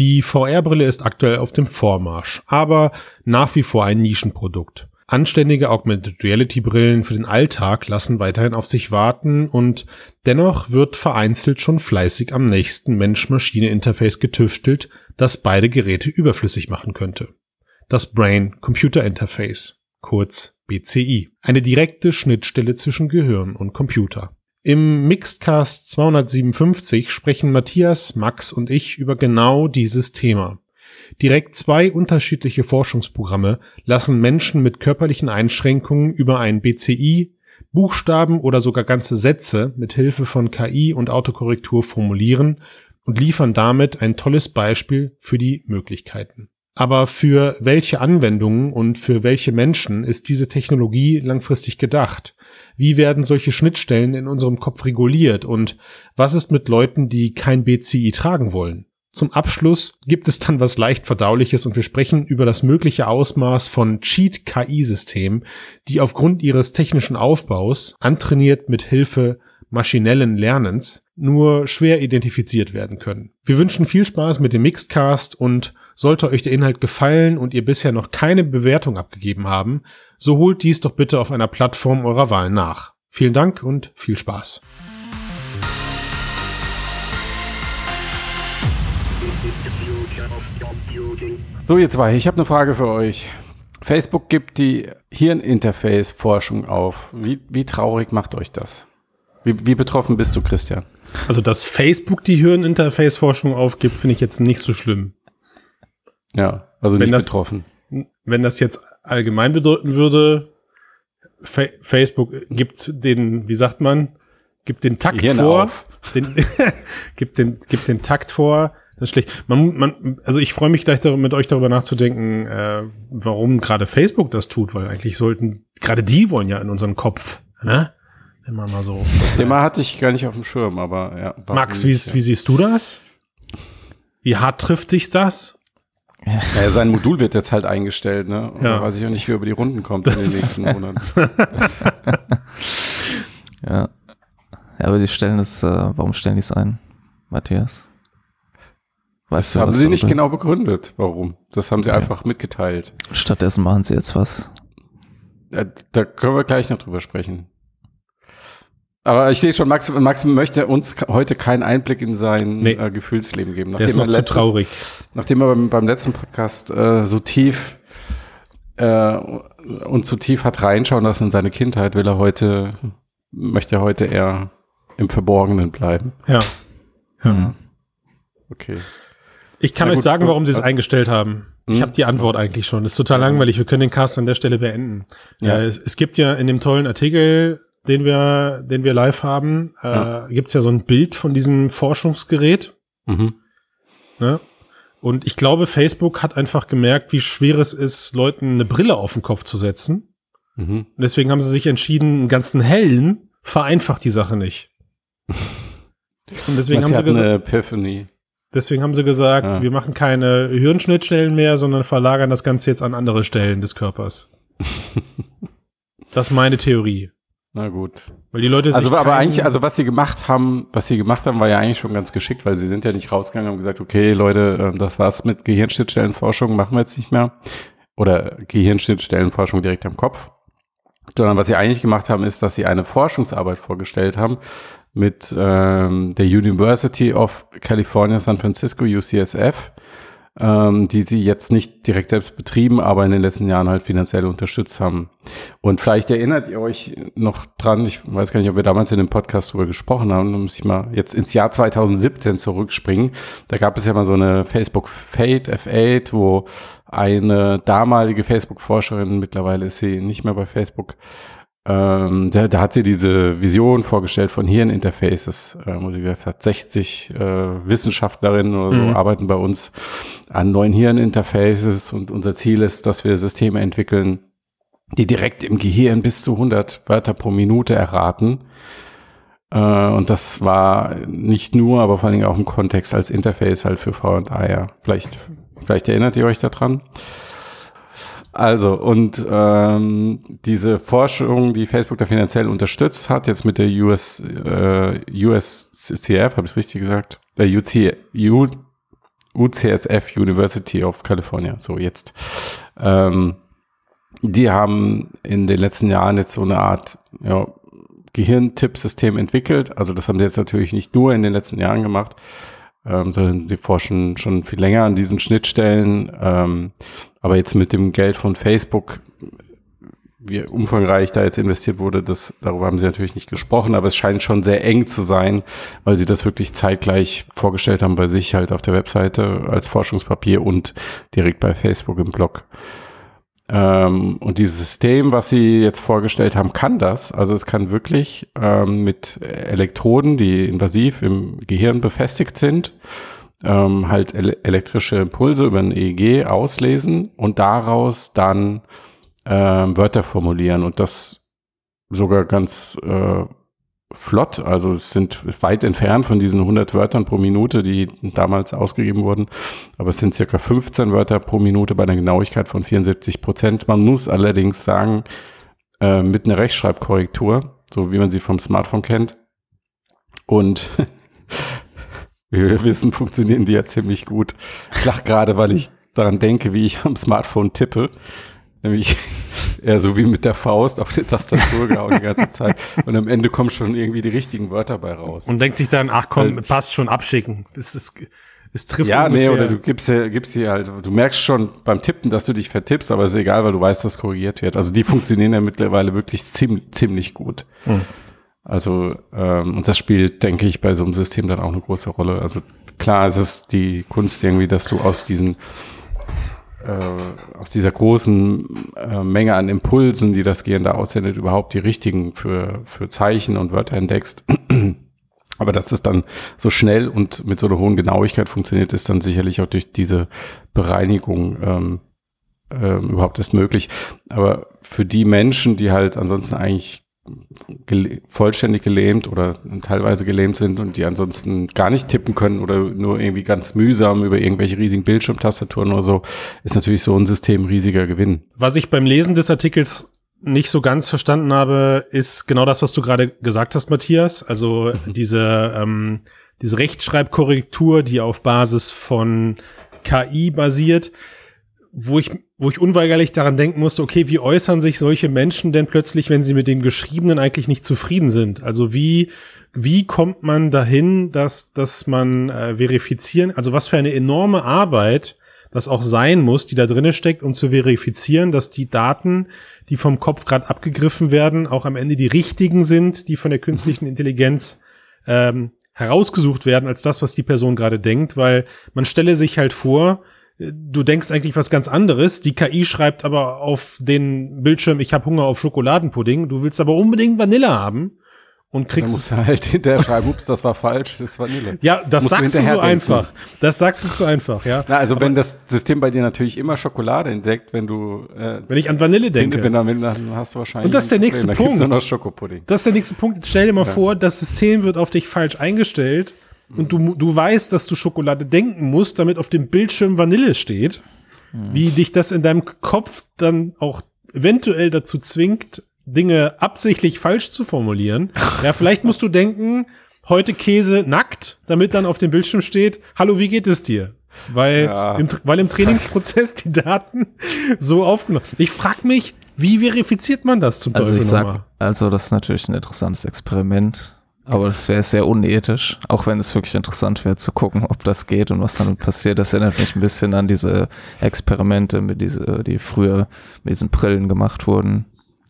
Die VR-Brille ist aktuell auf dem Vormarsch, aber nach wie vor ein Nischenprodukt. Anständige Augmented Reality Brillen für den Alltag lassen weiterhin auf sich warten und dennoch wird vereinzelt schon fleißig am nächsten Mensch-Maschine-Interface getüftelt, das beide Geräte überflüssig machen könnte. Das Brain-Computer Interface, kurz BCI, eine direkte Schnittstelle zwischen Gehirn und Computer. Im Mixedcast 257 sprechen Matthias, Max und ich über genau dieses Thema. Direkt zwei unterschiedliche Forschungsprogramme lassen Menschen mit körperlichen Einschränkungen über ein BCI Buchstaben oder sogar ganze Sätze mit Hilfe von KI und Autokorrektur formulieren und liefern damit ein tolles Beispiel für die Möglichkeiten. Aber für welche Anwendungen und für welche Menschen ist diese Technologie langfristig gedacht? Wie werden solche Schnittstellen in unserem Kopf reguliert und was ist mit Leuten, die kein BCI tragen wollen? Zum Abschluss gibt es dann was leicht verdauliches und wir sprechen über das mögliche Ausmaß von Cheat-KI-Systemen, die aufgrund ihres technischen Aufbaus, antrainiert mit Hilfe maschinellen Lernens, nur schwer identifiziert werden können. Wir wünschen viel Spaß mit dem Mixedcast und sollte euch der Inhalt gefallen und ihr bisher noch keine Bewertung abgegeben haben, so holt dies doch bitte auf einer Plattform eurer Wahl nach. Vielen Dank und viel Spaß. So, ihr zwei, ich habe eine Frage für euch. Facebook gibt die Hirninterface-Forschung auf. Wie, wie traurig macht euch das? Wie, wie betroffen bist du, Christian? Also, dass Facebook die Hirninterface-Forschung aufgibt, finde ich jetzt nicht so schlimm. Ja, also Wenn nicht das- betroffen. Wenn das jetzt allgemein bedeuten würde, Fa Facebook gibt den, wie sagt man, gibt den Takt Hirn vor, auf. den, gibt den, gibt den Takt vor. Das ist schlecht. Man, man, also ich freue mich gleich darüber, mit euch darüber nachzudenken, äh, warum gerade Facebook das tut, weil eigentlich sollten, gerade die wollen ja in unseren Kopf, ne? Man mal so. Das Thema hatte ich gar nicht auf dem Schirm, aber ja. Max, wie, wie siehst du das? Wie hart trifft dich das? Ja. ja, sein Modul wird jetzt halt eingestellt, ne? Und Ja. da weiß ich auch nicht, wie er über die Runden kommt in den nächsten Monaten. Ja. Ja, aber die stellen es, äh, warum stellen die es ein, Matthias? Weißt Das haben was sie nicht genau begründet, warum. Das haben sie einfach mitgeteilt. Stattdessen machen sie jetzt was. Ja, da können wir gleich noch drüber sprechen. Aber ich sehe schon, Max, Max möchte uns heute keinen Einblick in sein Nee. äh, Gefühlsleben geben. Der ist noch er zu letztes- traurig. Nachdem er beim, beim letzten Podcast äh, so tief äh, und so tief hat reinschauen lassen in seine Kindheit, will er heute, möchte er heute eher im Verborgenen bleiben. Ja. Mhm. Okay. Ich kann Na euch gut, sagen, gut. warum sie es eingestellt haben. Ich Hm? habe die Antwort eigentlich schon. Das ist total langweilig. Wir können den Cast an der Stelle beenden. Ja. Äh, es, es gibt ja in dem tollen Artikel, den wir, den wir live haben, äh, Ja. gibt's ja so ein Bild von diesem Forschungsgerät. Mhm. Ne? Und ich glaube, Facebook hat einfach gemerkt, wie schwer es ist, Leuten eine Brille auf den Kopf zu setzen. Mhm. Und deswegen haben sie sich entschieden, einen ganzen hellen vereinfacht die Sache nicht. Und deswegen haben, Sie gesagt, eine Epiphany. deswegen haben sie gesagt, Ja. wir machen keine Hirnschnittstellen mehr, sondern verlagern das Ganze jetzt an andere Stellen des Körpers. das ist meine Theorie. Na gut. Weil die Leute Also aber eigentlich, also was sie gemacht haben, was sie gemacht haben, war ja eigentlich schon ganz geschickt, weil sie sind ja nicht rausgegangen und haben gesagt, okay, Leute, ähm, das war's mit Gehirnschnittstellenforschung, machen wir jetzt nicht mehr. Oder Gehirnschnittstellenforschung direkt am Kopf. Sondern was sie eigentlich gemacht haben, ist, dass sie eine Forschungsarbeit vorgestellt haben mit ähm, der University of California San Francisco, UCSF, ähm, die sie jetzt nicht direkt selbst betrieben, aber in den letzten Jahren halt finanziell unterstützt haben. Und vielleicht erinnert ihr euch noch dran, ich weiß gar nicht, ob wir damals in dem Podcast drüber gesprochen haben, da muss ich mal jetzt ins Jahr 2017 zurückspringen. Da gab es ja mal so eine Facebook Fate F8, wo eine damalige Facebook-Forscherin, mittlerweile ist sie nicht mehr bei Facebook, ähm, da, da hat sie diese Vision vorgestellt von Hirninterfaces, äh, wo sie gesagt hat, 60 äh, Wissenschaftlerinnen oder so Mhm. arbeiten bei uns an neuen Hirninterfaces und unser Ziel ist, dass wir Systeme entwickeln, die direkt im Gehirn bis zu 100 Wörter pro Minute erraten. Äh, und das war nicht nur, aber vor allen Dingen auch im Kontext als Interface halt für V und A. Ja. Vielleicht, vielleicht erinnert ihr euch daran. Also, und ähm, diese Forschung, die Facebook da finanziell unterstützt hat, jetzt mit der US, äh, USCF, habe ich es richtig gesagt? Der UC, U, UCSF University of California, so jetzt. Ähm, die haben in den letzten Jahren jetzt so eine Art ja, Gehirntippsystem entwickelt. Also das haben sie jetzt natürlich nicht nur in den letzten Jahren gemacht, ähm, sondern sie forschen schon viel länger an diesen Schnittstellen. Ähm, aber jetzt mit dem Geld von Facebook, wie umfangreich da jetzt investiert wurde, das, darüber haben sie natürlich nicht gesprochen, aber es scheint schon sehr eng zu sein, weil sie das wirklich zeitgleich vorgestellt haben bei sich halt auf der Webseite als Forschungspapier und direkt bei Facebook im Blog. Ähm, und dieses System, was sie jetzt vorgestellt haben, kann das. Also es kann wirklich ähm, mit Elektroden, die invasiv im Gehirn befestigt sind, ähm, halt ele elektrische Impulse über ein EEG auslesen und daraus dann ähm, Wörter formulieren und das sogar ganz äh, flott. Also es sind weit entfernt von diesen 100 Wörtern pro Minute, die damals ausgegeben wurden. Aber es sind circa 15 Wörter pro Minute bei einer Genauigkeit von 74 Prozent. Man muss allerdings sagen, äh, mit einer Rechtschreibkorrektur, so wie man sie vom Smartphone kennt. Und wie wir wissen, funktionieren die ja ziemlich gut. Ich lach gerade, weil ich daran denke, wie ich am Smartphone tippe. Nämlich eher so wie mit der Faust auf die Tastatur gehauen die ganze Zeit. Und am Ende kommen schon irgendwie die richtigen Wörter bei raus. Und denkt sich dann, ach komm, also, passt schon, abschicken. Das ist, es trifft Ja, ungefähr. nee, oder du gibst dir, gibst dir halt, du merkst schon beim Tippen, dass du dich vertippst, aber ist egal, weil du weißt, dass korrigiert wird. Also die funktionieren ja mittlerweile wirklich ziemlich, ziemlich gut. Hm. Also, ähm, und das spielt, denke ich, bei so einem System dann auch eine große Rolle. Also klar, es ist die Kunst irgendwie, dass du aus diesen äh, aus dieser großen äh, Menge an Impulsen, die das Gehirn da aussendet, überhaupt die richtigen für, für Zeichen und Wörter entdeckst. Aber dass es dann so schnell und mit so einer hohen Genauigkeit funktioniert, ist dann sicherlich auch durch diese Bereinigung ähm, ähm, überhaupt erst möglich. Aber für die Menschen, die halt ansonsten eigentlich gele vollständig gelähmt oder teilweise gelähmt sind und die ansonsten gar nicht tippen können oder nur irgendwie ganz mühsam über irgendwelche riesigen Bildschirmtastaturen oder so, ist natürlich so ein System riesiger Gewinn. Was ich beim Lesen des Artikels nicht so ganz verstanden habe, ist genau das, was du gerade gesagt hast, Matthias. Also mhm. diese, ähm, diese Rechtschreibkorrektur, die auf Basis von KI basiert wo ich, wo ich unweigerlich daran denken musste, okay, wie äußern sich solche Menschen denn plötzlich, wenn sie mit dem Geschriebenen eigentlich nicht zufrieden sind? Also wie, wie kommt man dahin, dass, dass man äh, verifizieren, also was für eine enorme Arbeit das auch sein muss, die da drinne steckt, um zu verifizieren, dass die Daten, die vom Kopf gerade abgegriffen werden, auch am Ende die richtigen sind, die von der künstlichen Intelligenz ähm, herausgesucht werden als das, was die Person gerade denkt, weil man stelle sich halt vor, du denkst eigentlich was ganz anderes. Die KI schreibt aber auf den Bildschirm, ich habe Hunger auf Schokoladenpudding. Du willst aber unbedingt Vanille haben und kriegst es halt hinterher schreiben, ups, das war falsch, das ist Vanille. Ja, das Musst sagst du, so einfach. Das sagst du so einfach, ja. Na, also Aber wenn das System bei dir natürlich immer Schokolade entdeckt, wenn du äh, wenn ich an Vanille denke, wenn, wenn, dann hast du wahrscheinlich Und das ist der nächste Punkt. Noch Schokopudding. Das ist der nächste Punkt. Jetzt stell dir mal ja. vor, das System wird auf dich falsch eingestellt und du, du weißt, dass du Schokolade denken musst, damit auf dem Bildschirm Vanille steht, hm. wie dich das in deinem Kopf dann auch eventuell dazu zwingt, Dinge absichtlich falsch zu formulieren. ja, vielleicht musst du denken, heute Käse nackt, damit dann auf dem Bildschirm steht, hallo, wie geht es dir? Weil, ja. im, weil im Trainingsprozess die Daten so aufgenommen. Ich frag mich, wie verifiziert man das zum also Teufel ich sag, Also das ist natürlich ein interessantes Experiment. Aber das wäre sehr unethisch, auch wenn es wirklich interessant wäre zu gucken, ob das geht und was dann passiert. Das erinnert mich ein bisschen an diese Experimente, mit diese, die früher mit diesen Brillen gemacht wurden,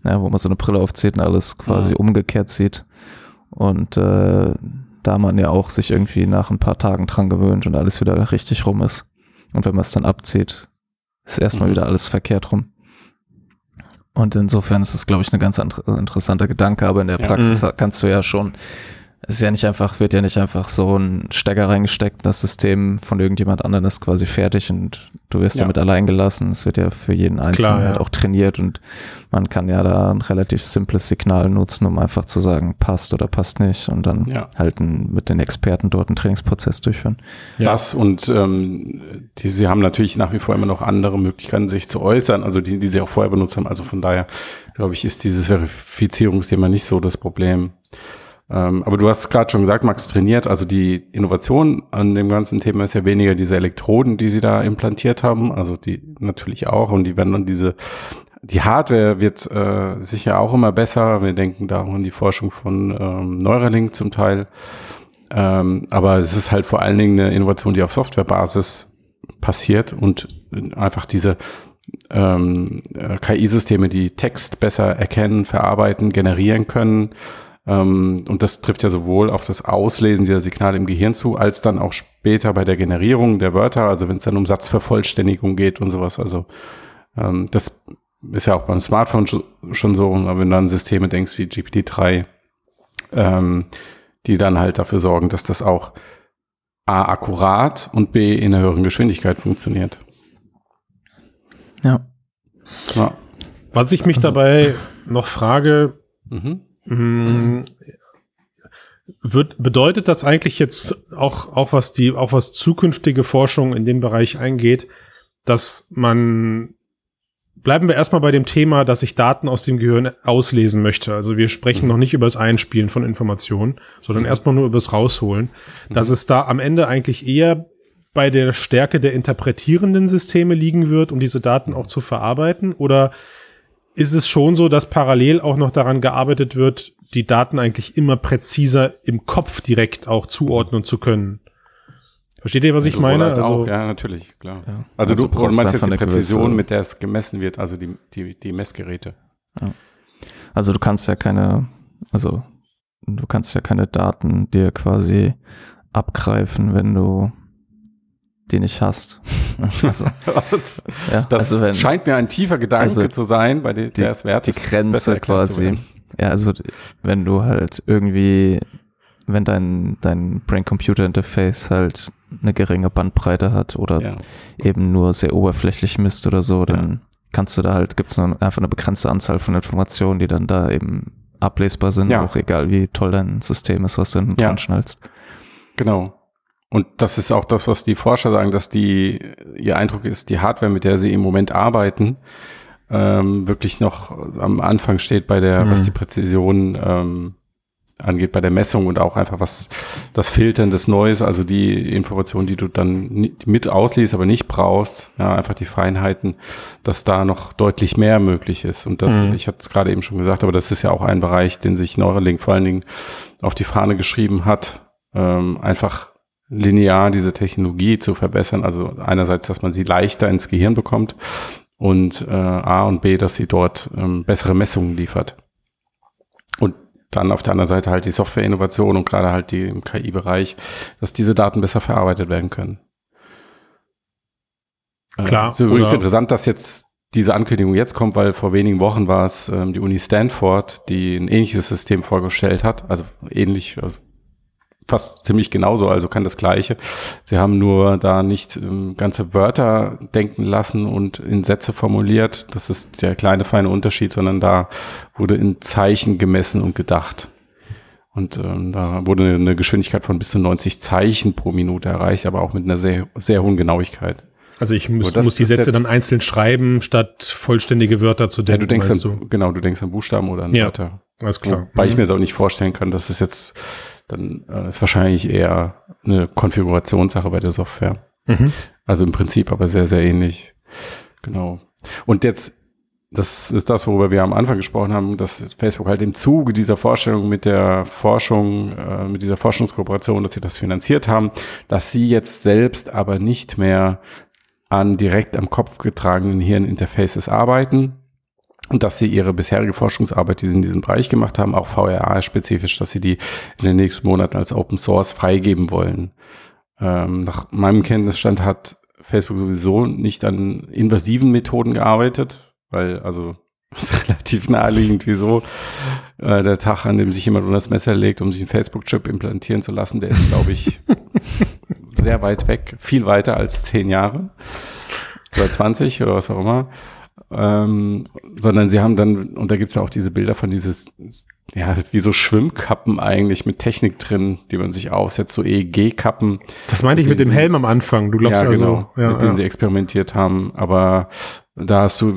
ja, wo man so eine Brille aufzieht und alles quasi ja. umgekehrt sieht. Und äh, da man ja auch sich irgendwie nach ein paar Tagen dran gewöhnt und alles wieder richtig rum ist. Und wenn man es dann abzieht, ist erstmal mhm. wieder alles verkehrt rum. Und insofern ist es, glaube ich, ein ganz interessanter Gedanke, aber in der Praxis mhm. kannst du ja schon es ist ja nicht einfach, wird ja nicht einfach so ein Stecker reingesteckt, das System von irgendjemand anderem ist quasi fertig und du wirst ja. damit allein gelassen. Es wird ja für jeden Einzelnen Klar, halt ja. auch trainiert und man kann ja da ein relativ simples Signal nutzen, um einfach zu sagen, passt oder passt nicht und dann ja. halt mit den Experten dort einen Trainingsprozess durchführen. Das und ähm, die, sie haben natürlich nach wie vor immer noch andere Möglichkeiten, sich zu äußern, also die, die sie auch vorher benutzt haben. Also von daher, glaube ich, ist dieses Verifizierungsthema nicht so das Problem. Ähm, aber du hast gerade schon gesagt, Max trainiert, also die Innovation an dem ganzen Thema ist ja weniger diese Elektroden, die sie da implantiert haben, also die natürlich auch und die werden dann diese die Hardware wird äh, sicher auch immer besser. Wir denken da auch an die Forschung von ähm, Neuralink zum Teil. Ähm, aber es ist halt vor allen Dingen eine Innovation, die auf Softwarebasis passiert und einfach diese ähm, äh, KI-Systeme, die Text besser erkennen, verarbeiten, generieren können. Ähm, und das trifft ja sowohl auf das Auslesen dieser Signale im Gehirn zu, als dann auch später bei der Generierung der Wörter, also wenn es dann um Satzvervollständigung geht und sowas. Also ähm, das ist ja auch beim Smartphone schon so, aber wenn du an Systeme denkst wie GPT-3, ähm, die dann halt dafür sorgen, dass das auch A akkurat und B in einer höheren Geschwindigkeit funktioniert. Ja. ja. Was ich mich also, dabei noch frage, mhm. Mh, mm, wird, bedeutet das eigentlich jetzt auch, auch was die, auch was zukünftige Forschung in den Bereich eingeht, dass man bleiben wir erstmal bei dem Thema, dass ich Daten aus dem Gehirn auslesen möchte. Also wir sprechen mhm. noch nicht über das Einspielen von Informationen, sondern mhm. erstmal nur über das Rausholen. Mhm. Dass es da am Ende eigentlich eher bei der Stärke der interpretierenden Systeme liegen wird, um diese Daten auch zu verarbeiten? Oder ist es schon so, dass parallel auch noch daran gearbeitet wird, die Daten eigentlich immer präziser im Kopf direkt auch zuordnen zu können? Versteht ihr, was ich meine? Also, auch, ja, natürlich, klar. Ja. Also, also, du, du meinst jetzt die Präzision, gewisse, mit der es gemessen wird, also die, die, die Messgeräte. Ja. Also du kannst ja keine, also du kannst ja keine Daten dir quasi abgreifen, wenn du die nicht hast. also, ja, das also wenn, scheint mir ein tiefer Gedanke also zu sein, bei der, der es wert ist. Die Grenze quasi. Ja, also wenn du halt irgendwie, wenn dein, dein Brain-Computer-Interface halt eine geringe Bandbreite hat oder ja. eben nur sehr oberflächlich misst oder so, dann ja. kannst du da halt, gibt es einfach eine begrenzte Anzahl von Informationen, die dann da eben ablesbar sind, ja. auch egal wie toll dein System ist, was du dann dran schnallst. Genau. Und das ist auch das, was die Forscher sagen, dass die, ihr Eindruck ist, die Hardware, mit der sie im Moment arbeiten, ähm, wirklich noch am Anfang steht bei der, mhm. was die Präzision ähm, angeht bei der Messung und auch einfach was das Filtern des Neues, also die Informationen, die du dann mit ausliest, aber nicht brauchst, ja, einfach die Feinheiten, dass da noch deutlich mehr möglich ist. Und das, mhm. ich hatte es gerade eben schon gesagt, aber das ist ja auch ein Bereich, den sich Neuralink vor allen Dingen auf die Fahne geschrieben hat, ähm, einfach linear diese Technologie zu verbessern. Also einerseits, dass man sie leichter ins Gehirn bekommt und äh, A und B, dass sie dort ähm, bessere Messungen liefert. Und dann auf der anderen Seite halt die Software-Innovation und gerade halt die im KI-Bereich, dass diese Daten besser verarbeitet werden können. Äh, Klar. Äh, ist übrigens interessant, dass jetzt diese Ankündigung jetzt kommt, weil vor wenigen Wochen war es ähm, die Uni Stanford, die ein ähnliches System vorgestellt hat, also ähnlich, also fast ziemlich genauso, also kann das Gleiche. Sie haben nur da nicht ähm, ganze Wörter denken lassen und in Sätze formuliert. Das ist der kleine feine Unterschied, sondern da wurde in Zeichen gemessen und gedacht. Und ähm, da wurde eine Geschwindigkeit von bis zu 90 Zeichen pro Minute erreicht, aber auch mit einer sehr, sehr hohen Genauigkeit. Also ich muss, muss die Sätze dann einzeln schreiben, statt vollständige Wörter zu denken. Ja, du denkst an, du? genau, du denkst an Buchstaben oder an ja, Wörter. Alles klar. Weil mhm. ich mir das auch nicht vorstellen kann, dass es jetzt dann äh, ist wahrscheinlich eher eine Konfigurationssache bei der Software. Mhm. Also im Prinzip aber sehr, sehr ähnlich. Genau. Und jetzt, das ist das, worüber wir am Anfang gesprochen haben, dass Facebook halt im Zuge dieser Vorstellung mit der Forschung, äh, mit dieser Forschungskooperation, dass sie das finanziert haben, dass sie jetzt selbst aber nicht mehr an direkt am Kopf getragenen Hirninterfaces arbeiten, dass sie ihre bisherige Forschungsarbeit, die sie in diesem Bereich gemacht haben, auch VRA-spezifisch, dass sie die in den nächsten Monaten als Open Source freigeben wollen. Ähm, nach meinem Kenntnisstand hat Facebook sowieso nicht an invasiven Methoden gearbeitet, weil also ist relativ naheliegend, wieso äh, der Tag, an dem sich jemand unter das Messer legt, um sich einen Facebook-Chip implantieren zu lassen, der ist, glaube ich, sehr weit weg, viel weiter als zehn Jahre oder 20 oder was auch immer ähm, sondern sie haben dann, und da gibt's ja auch diese Bilder von dieses, ja, wie so Schwimmkappen eigentlich mit Technik drin, die man sich aufsetzt, so EEG-Kappen. Das meinte ich mit dem sie, Helm am Anfang, du glaubst ja, also. Genau, ja, mit ja. denen sie experimentiert haben, aber da hast du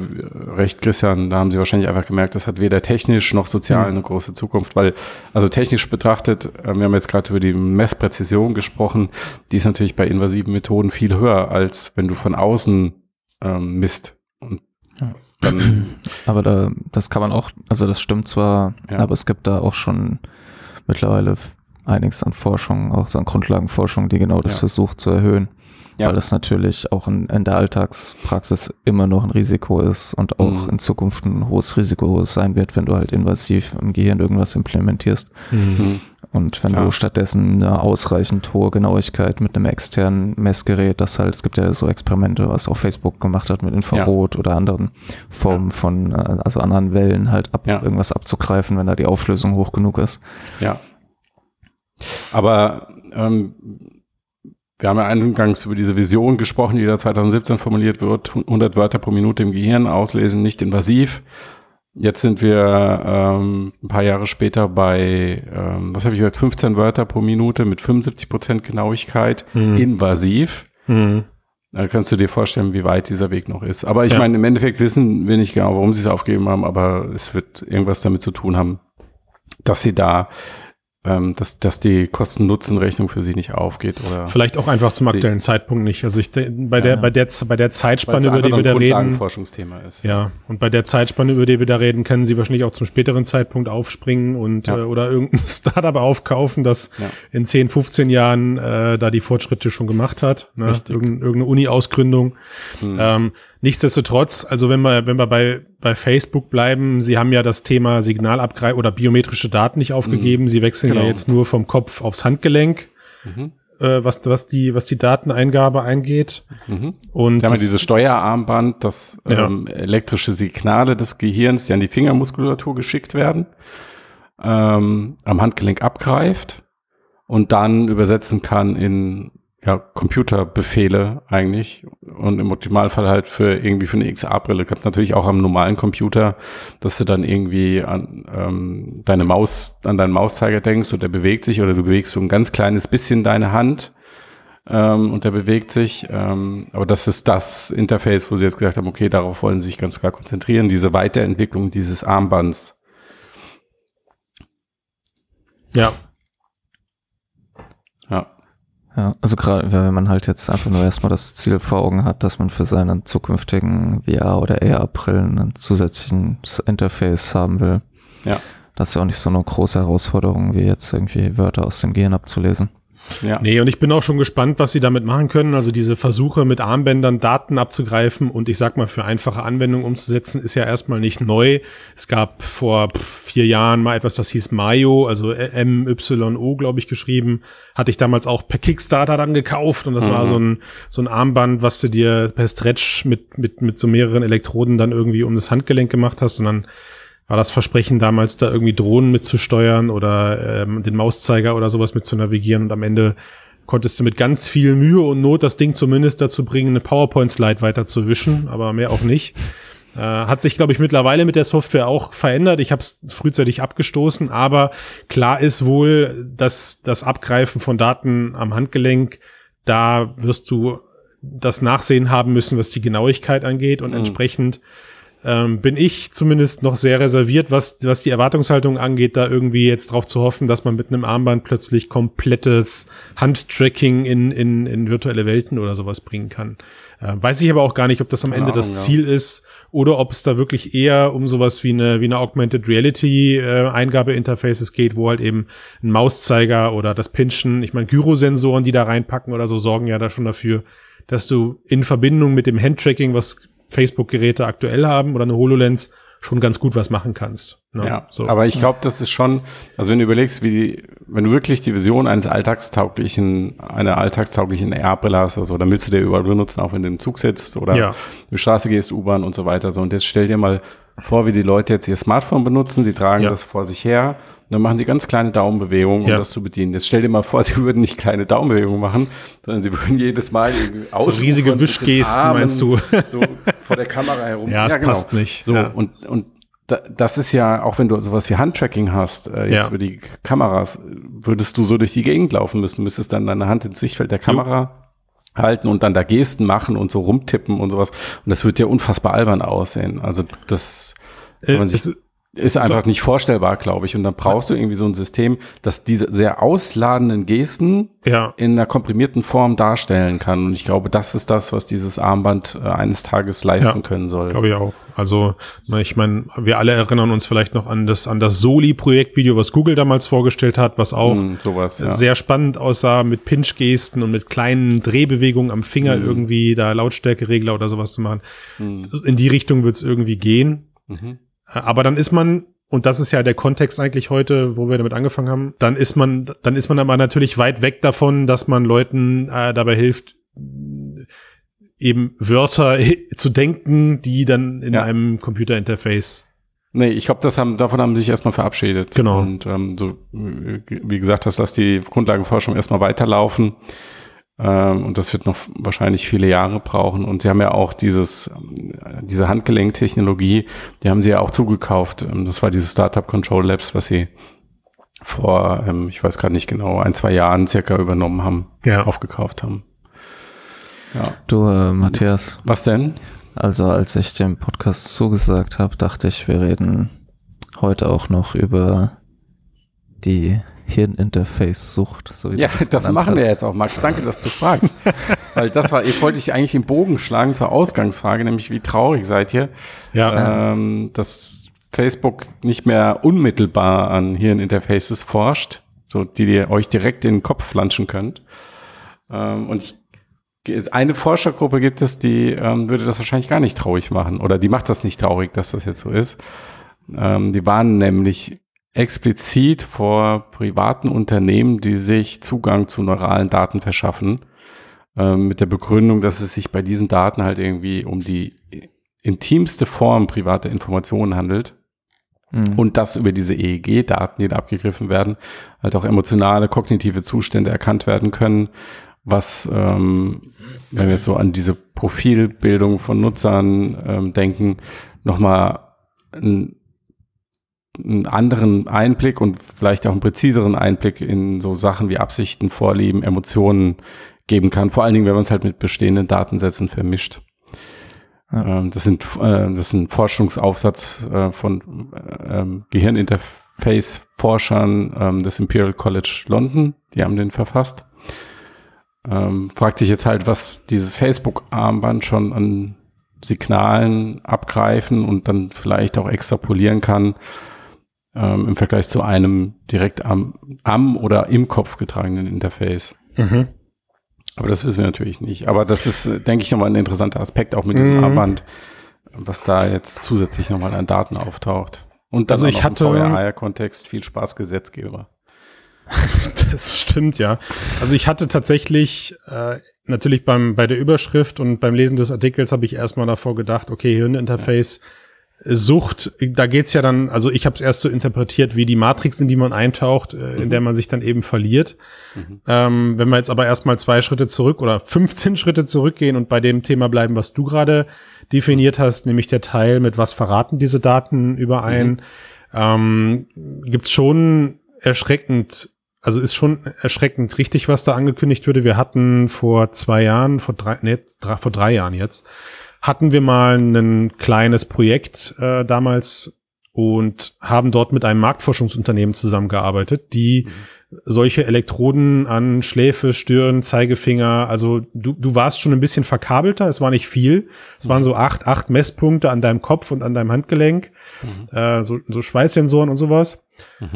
recht, Christian, da haben sie wahrscheinlich einfach gemerkt, das hat weder technisch noch sozial eine große Zukunft, weil, also technisch betrachtet, äh, wir haben jetzt gerade über die Messpräzision gesprochen, die ist natürlich bei invasiven Methoden viel höher, als wenn du von außen ähm, misst. Dann aber da, das kann man auch, also das stimmt zwar, ja. aber es gibt da auch schon mittlerweile einiges an Forschung, auch so an Grundlagenforschung, die genau das ja. versucht zu erhöhen. Ja. Weil das natürlich auch in, in, der Alltagspraxis immer noch ein Risiko ist und auch mhm. in Zukunft ein hohes Risiko sein wird, wenn du halt invasiv im Gehirn irgendwas implementierst. Mhm. Und wenn Klar. du stattdessen eine ausreichend hohe Genauigkeit mit einem externen Messgerät, das halt, es gibt ja so Experimente, was auch Facebook gemacht hat mit Infrarot ja. oder anderen Formen ja. von, äh, also anderen Wellen halt ab, ja. irgendwas abzugreifen, wenn da die Auflösung hoch genug ist. Ja. Aber ähm, wir haben ja eingangs über diese Vision gesprochen, die da 2017 formuliert wird, 100 Wörter pro Minute im Gehirn auslesen, nicht invasiv. Jetzt sind wir ähm, ein paar Jahre später bei, ähm, was habe ich gesagt, 15 Wörter pro Minute mit 75 Prozent Genauigkeit, mhm. invasiv. Mhm. Da kannst du dir vorstellen, wie weit dieser Weg noch ist. Aber ich ja. meine, im Endeffekt wissen wir nicht genau, warum sie es aufgegeben haben, aber es wird irgendwas damit zu tun haben, dass sie da ähm, dass, dass die Kosten-Nutzen-Rechnung für sie nicht aufgeht oder vielleicht auch einfach zum aktuellen die, Zeitpunkt nicht. Also ich bei der ja, bei der bei der Zeitspanne über die wir da reden, Forschungsthema ist. Ja, und bei der Zeitspanne über die wir da reden, können sie wahrscheinlich auch zum späteren Zeitpunkt aufspringen und ja. äh, oder irgendein Startup aufkaufen, das ja. in 10, 15 Jahren äh, da die Fortschritte schon gemacht hat, ne? Irgend, irgendeine Uni-Ausgründung. Hm. Ähm, Nichtsdestotrotz, also wenn wir, wenn wir bei, bei Facebook bleiben, Sie haben ja das Thema Signalabgreifung oder biometrische Daten nicht aufgegeben. Mhm. Sie wechseln genau. ja jetzt nur vom Kopf aufs Handgelenk. Mhm. Äh, was, was die, was die Dateneingabe eingeht. Mhm. Und da haben wir dieses Steuerarmband, das ja. ähm, elektrische Signale des Gehirns, die an die Fingermuskulatur geschickt werden, ähm, am Handgelenk abgreift und dann übersetzen kann in ja, Computerbefehle eigentlich und im Optimalfall halt für irgendwie für eine XA-Brille. Klappt natürlich auch am normalen Computer, dass du dann irgendwie an ähm, deine Maus, an deinen Mauszeiger denkst und der bewegt sich oder du bewegst so ein ganz kleines bisschen deine Hand ähm, und der bewegt sich. Ähm, aber das ist das Interface, wo sie jetzt gesagt haben, okay, darauf wollen sie sich ganz klar konzentrieren, diese Weiterentwicklung dieses Armbands. Ja, ja, also gerade wenn man halt jetzt einfach nur erstmal das Ziel vor Augen hat, dass man für seine zukünftigen VR- oder AR-Brillen ein zusätzliches Interface haben will. Ja. Das ist ja auch nicht so eine große Herausforderung, wie jetzt irgendwie Wörter aus dem Gehirn abzulesen. Ja. Nee, und ich bin auch schon gespannt, was sie damit machen können. Also diese Versuche mit Armbändern Daten abzugreifen und ich sag mal für einfache Anwendungen umzusetzen, ist ja erstmal nicht neu. Es gab vor vier Jahren mal etwas, das hieß Mayo, also M-Y-O, glaube ich, geschrieben. Hatte ich damals auch per Kickstarter dann gekauft und das mhm. war so ein, so ein Armband, was du dir per Stretch mit, mit, mit so mehreren Elektroden dann irgendwie um das Handgelenk gemacht hast und dann war das Versprechen damals, da irgendwie Drohnen mitzusteuern oder ähm, den Mauszeiger oder sowas mit zu navigieren und am Ende konntest du mit ganz viel Mühe und Not das Ding zumindest dazu bringen, eine PowerPoint-Slide weiterzuwischen, aber mehr auch nicht. Äh, hat sich, glaube ich, mittlerweile mit der Software auch verändert. Ich habe es frühzeitig abgestoßen, aber klar ist wohl, dass das Abgreifen von Daten am Handgelenk, da wirst du das Nachsehen haben müssen, was die Genauigkeit angeht und mhm. entsprechend ähm, bin ich zumindest noch sehr reserviert, was, was die Erwartungshaltung angeht, da irgendwie jetzt drauf zu hoffen, dass man mit einem Armband plötzlich komplettes Handtracking in, in, in virtuelle Welten oder sowas bringen kann. Äh, weiß ich aber auch gar nicht, ob das am Ende das ja. Ziel ist oder ob es da wirklich eher um sowas wie eine, wie eine Augmented Reality äh, Eingabeinterfaces geht, wo halt eben ein Mauszeiger oder das Pinchen, ich meine Gyrosensoren, die da reinpacken oder so, sorgen ja da schon dafür, dass du in Verbindung mit dem Handtracking, was Facebook-Geräte aktuell haben oder eine HoloLens schon ganz gut was machen kannst. Ne? Ja, so. aber ich glaube, das ist schon, also wenn du überlegst, wie die, wenn du wirklich die Vision eines alltagstauglichen, einer alltagstauglichen AR-Brille hast oder so, dann willst du dir überall benutzen, auch wenn du im Zug sitzt oder ja. die Straße gehst, U-Bahn und so weiter. So, und jetzt stell dir mal vor, wie die Leute jetzt ihr Smartphone benutzen, sie tragen ja. das vor sich her dann machen sie ganz kleine Daumenbewegungen, um ja. das zu bedienen. Jetzt stell dir mal vor, sie würden nicht kleine Daumenbewegungen machen, sondern sie würden jedes Mal irgendwie. So riesige Wischgesten meinst du? So vor der Kamera herum. Ja, das ja, genau. passt nicht. So, ja. und, und das ist ja, auch wenn du sowas wie Handtracking hast, äh, jetzt ja. über die Kameras, würdest du so durch die Gegend laufen müssen, müsstest dann deine Hand ins Sichtfeld der Kamera halten und dann da Gesten machen und so rumtippen und sowas. Und das wird ja unfassbar albern aussehen. Also das, wenn man Äh, sich es- ist einfach nicht vorstellbar, glaube ich. Und dann brauchst du irgendwie so ein System, das diese sehr ausladenden Gesten ja, in einer komprimierten Form darstellen kann. Und ich glaube, das ist das, was dieses Armband äh, eines Tages leisten Ja, können soll. Glaube ich auch. Also, na, ich meine, wir alle erinnern uns vielleicht noch an das, an das Soli-Projektvideo, was Google damals vorgestellt hat, was auch Hm, sowas, ja. sehr spannend aussah, mit Pinch-Gesten und mit kleinen Drehbewegungen am Finger Mhm. irgendwie da Lautstärkeregler oder sowas zu machen. Hm, In die Richtung wird es irgendwie gehen. mhm. Aber dann ist man, und das ist ja der Kontext eigentlich heute, wo wir damit angefangen haben, dann ist man, dann ist man aber natürlich weit weg davon, dass man Leuten äh, dabei hilft, eben Wörter zu denken, die dann in Ja. einem Computerinterface. Nee, ich glaube, das haben, davon haben sie sich erstmal verabschiedet. Genau. Und ähm, so, äh, wie gesagt hast, lass die Grundlagenforschung erstmal weiterlaufen. Ähm, und das wird noch wahrscheinlich viele Jahre brauchen. Und sie haben ja auch dieses, diese Handgelenktechnologie, die haben sie ja auch zugekauft. Ähm, das war dieses Startup Control Labs, was sie vor, ähm, ich weiß gerade nicht genau, ein, zwei Jahren circa übernommen haben, Ja. aufgekauft haben. Ja. Du, äh, Matthias, Was denn? also als ich dem Podcast zugesagt habe, dachte ich, wir reden heute auch noch über die Hirninterface-Sucht. So Ja, das, machen wir jetzt auch, Max. Danke, dass du fragst. Weil das war, jetzt wollte ich eigentlich den Bogen schlagen zur Ausgangsfrage, nämlich wie traurig seid ihr, Ja. ähm, dass Facebook nicht mehr unmittelbar an Hirninterfaces forscht, so die ihr euch direkt in den Kopf flanschen könnt. Ähm, und ich, eine Forschergruppe gibt es, die ähm, würde das wahrscheinlich gar nicht traurig machen. Oder die macht das nicht traurig, dass das jetzt so ist. Ähm, die waren nämlich explizit vor privaten Unternehmen, die sich Zugang zu neuralen Daten verschaffen, ähm, mit der Begründung, dass es sich bei diesen Daten halt irgendwie um die intimste Form privater Informationen handelt Mhm. und dass über diese EEG-Daten, die da abgegriffen werden, halt auch emotionale, kognitive Zustände erkannt werden können, was, ähm, wenn wir so an diese Profilbildung von Nutzern ähm, denken, nochmal ein einen anderen Einblick und vielleicht auch einen präziseren Einblick in so Sachen wie Absichten, Vorlieben, Emotionen geben kann. Vor allen Dingen, wenn man es halt mit bestehenden Datensätzen vermischt. Ja. Ähm, das sind äh, das ist ein Forschungsaufsatz äh, von äh, ähm, Gehirninterface-Forschern ähm, des Imperial College London. Die haben den verfasst. Ähm, fragt sich jetzt halt, was dieses Facebook-Armband schon an Signalen abgreifen und dann vielleicht auch extrapolieren kann ähm, im Vergleich zu einem direkt am, am oder im Kopf getragenen Interface. Mhm. Aber das wissen wir natürlich nicht. Aber das ist, äh, denke ich, nochmal ein interessanter Aspekt, auch mit diesem Mhm. Armband, was da jetzt zusätzlich nochmal an Daten auftaucht. Und dann Also ich hatte- im VR-Kontext viel Spaß, Gesetzgeber. Das stimmt, ja. Also ich hatte tatsächlich äh, natürlich beim bei der Überschrift und beim Lesen des Artikels habe ich erstmal davor gedacht, okay, Hirninterface äh, Sucht, da geht's ja dann, also ich habe es erst so interpretiert wie die Matrix, in die man eintaucht, äh, in der man sich dann eben verliert. Ähm, wenn wir jetzt aber erstmal zwei Schritte zurück oder 15 Schritte zurückgehen und bei dem Thema bleiben, was du gerade definiert hast, nämlich der Teil, mit was verraten diese Daten überein, ähm, gibt's schon erschreckend, also ist schon erschreckend richtig, was da angekündigt wurde. Wir hatten vor zwei Jahren, vor drei, nee, vor drei Jahren jetzt, hatten wir mal ein kleines Projekt äh, damals und haben dort mit einem Marktforschungsunternehmen zusammengearbeitet, die solche Elektroden an Schläfe, Stirn, Zeigefinger, also du, du warst schon ein bisschen verkabelter, es war nicht viel. Es waren so acht, acht Messpunkte an deinem Kopf und an deinem Handgelenk, äh, so, so Schweißsensoren und sowas.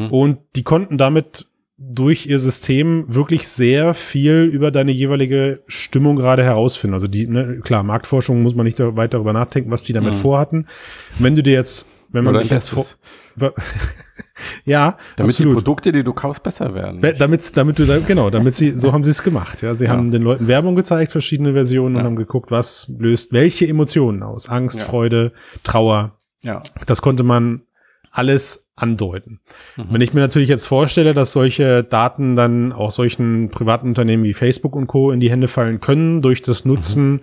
Und die konnten damit durch ihr System wirklich sehr viel über deine jeweilige Stimmung gerade herausfinden. Also die, ne, klar, Marktforschung muss man nicht da weit darüber nachdenken, was die damit vorhatten. Wenn du dir jetzt, wenn man Oder sich jetzt vor, ja, Damit absolut. die Produkte, die du kaufst, besser werden. Damit, damit du genau, damit sie, so haben sie es gemacht. Ja, sie Ja. haben den Leuten Werbung gezeigt, verschiedene Versionen und haben geguckt, was löst welche Emotionen aus. Angst, Ja. Freude, Trauer. ja. Das konnte man alles andeuten. Mhm. Wenn ich mir natürlich jetzt vorstelle, dass solche Daten dann auch solchen privaten Unternehmen wie Facebook und Co. in die Hände fallen können durch das Mhm. Nutzen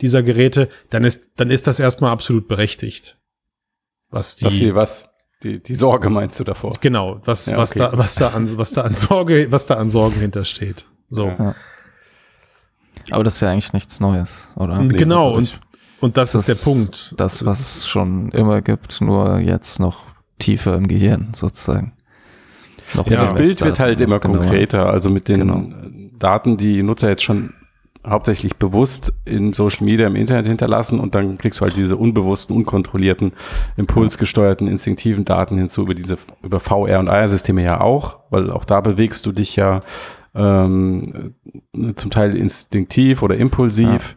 dieser Geräte, dann ist, dann ist das erstmal absolut berechtigt. Was die, Dass sie was, die, die Sorge meinst du davor? Genau, was, Ja, was okay. da, was da an, was da an Sorge, was da an Sorgen hintersteht. So. Ja. Aber das ist ja eigentlich nichts Neues, oder? Nee, genau, und, und das, das, ist der Punkt. Das, was es schon immer gibt, nur jetzt noch tiefer im Gehirn sozusagen. Noch ja, das Bild wird halt immer genauer. konkreter, also mit den genau. Daten, die Nutzer jetzt schon hauptsächlich bewusst in Social Media im Internet hinterlassen und dann kriegst du halt diese unbewussten, unkontrollierten, impulsgesteuerten, instinktiven Daten hinzu über diese, über VR und AR-Systeme ja auch, weil auch da bewegst du dich ja ähm, zum Teil instinktiv oder impulsiv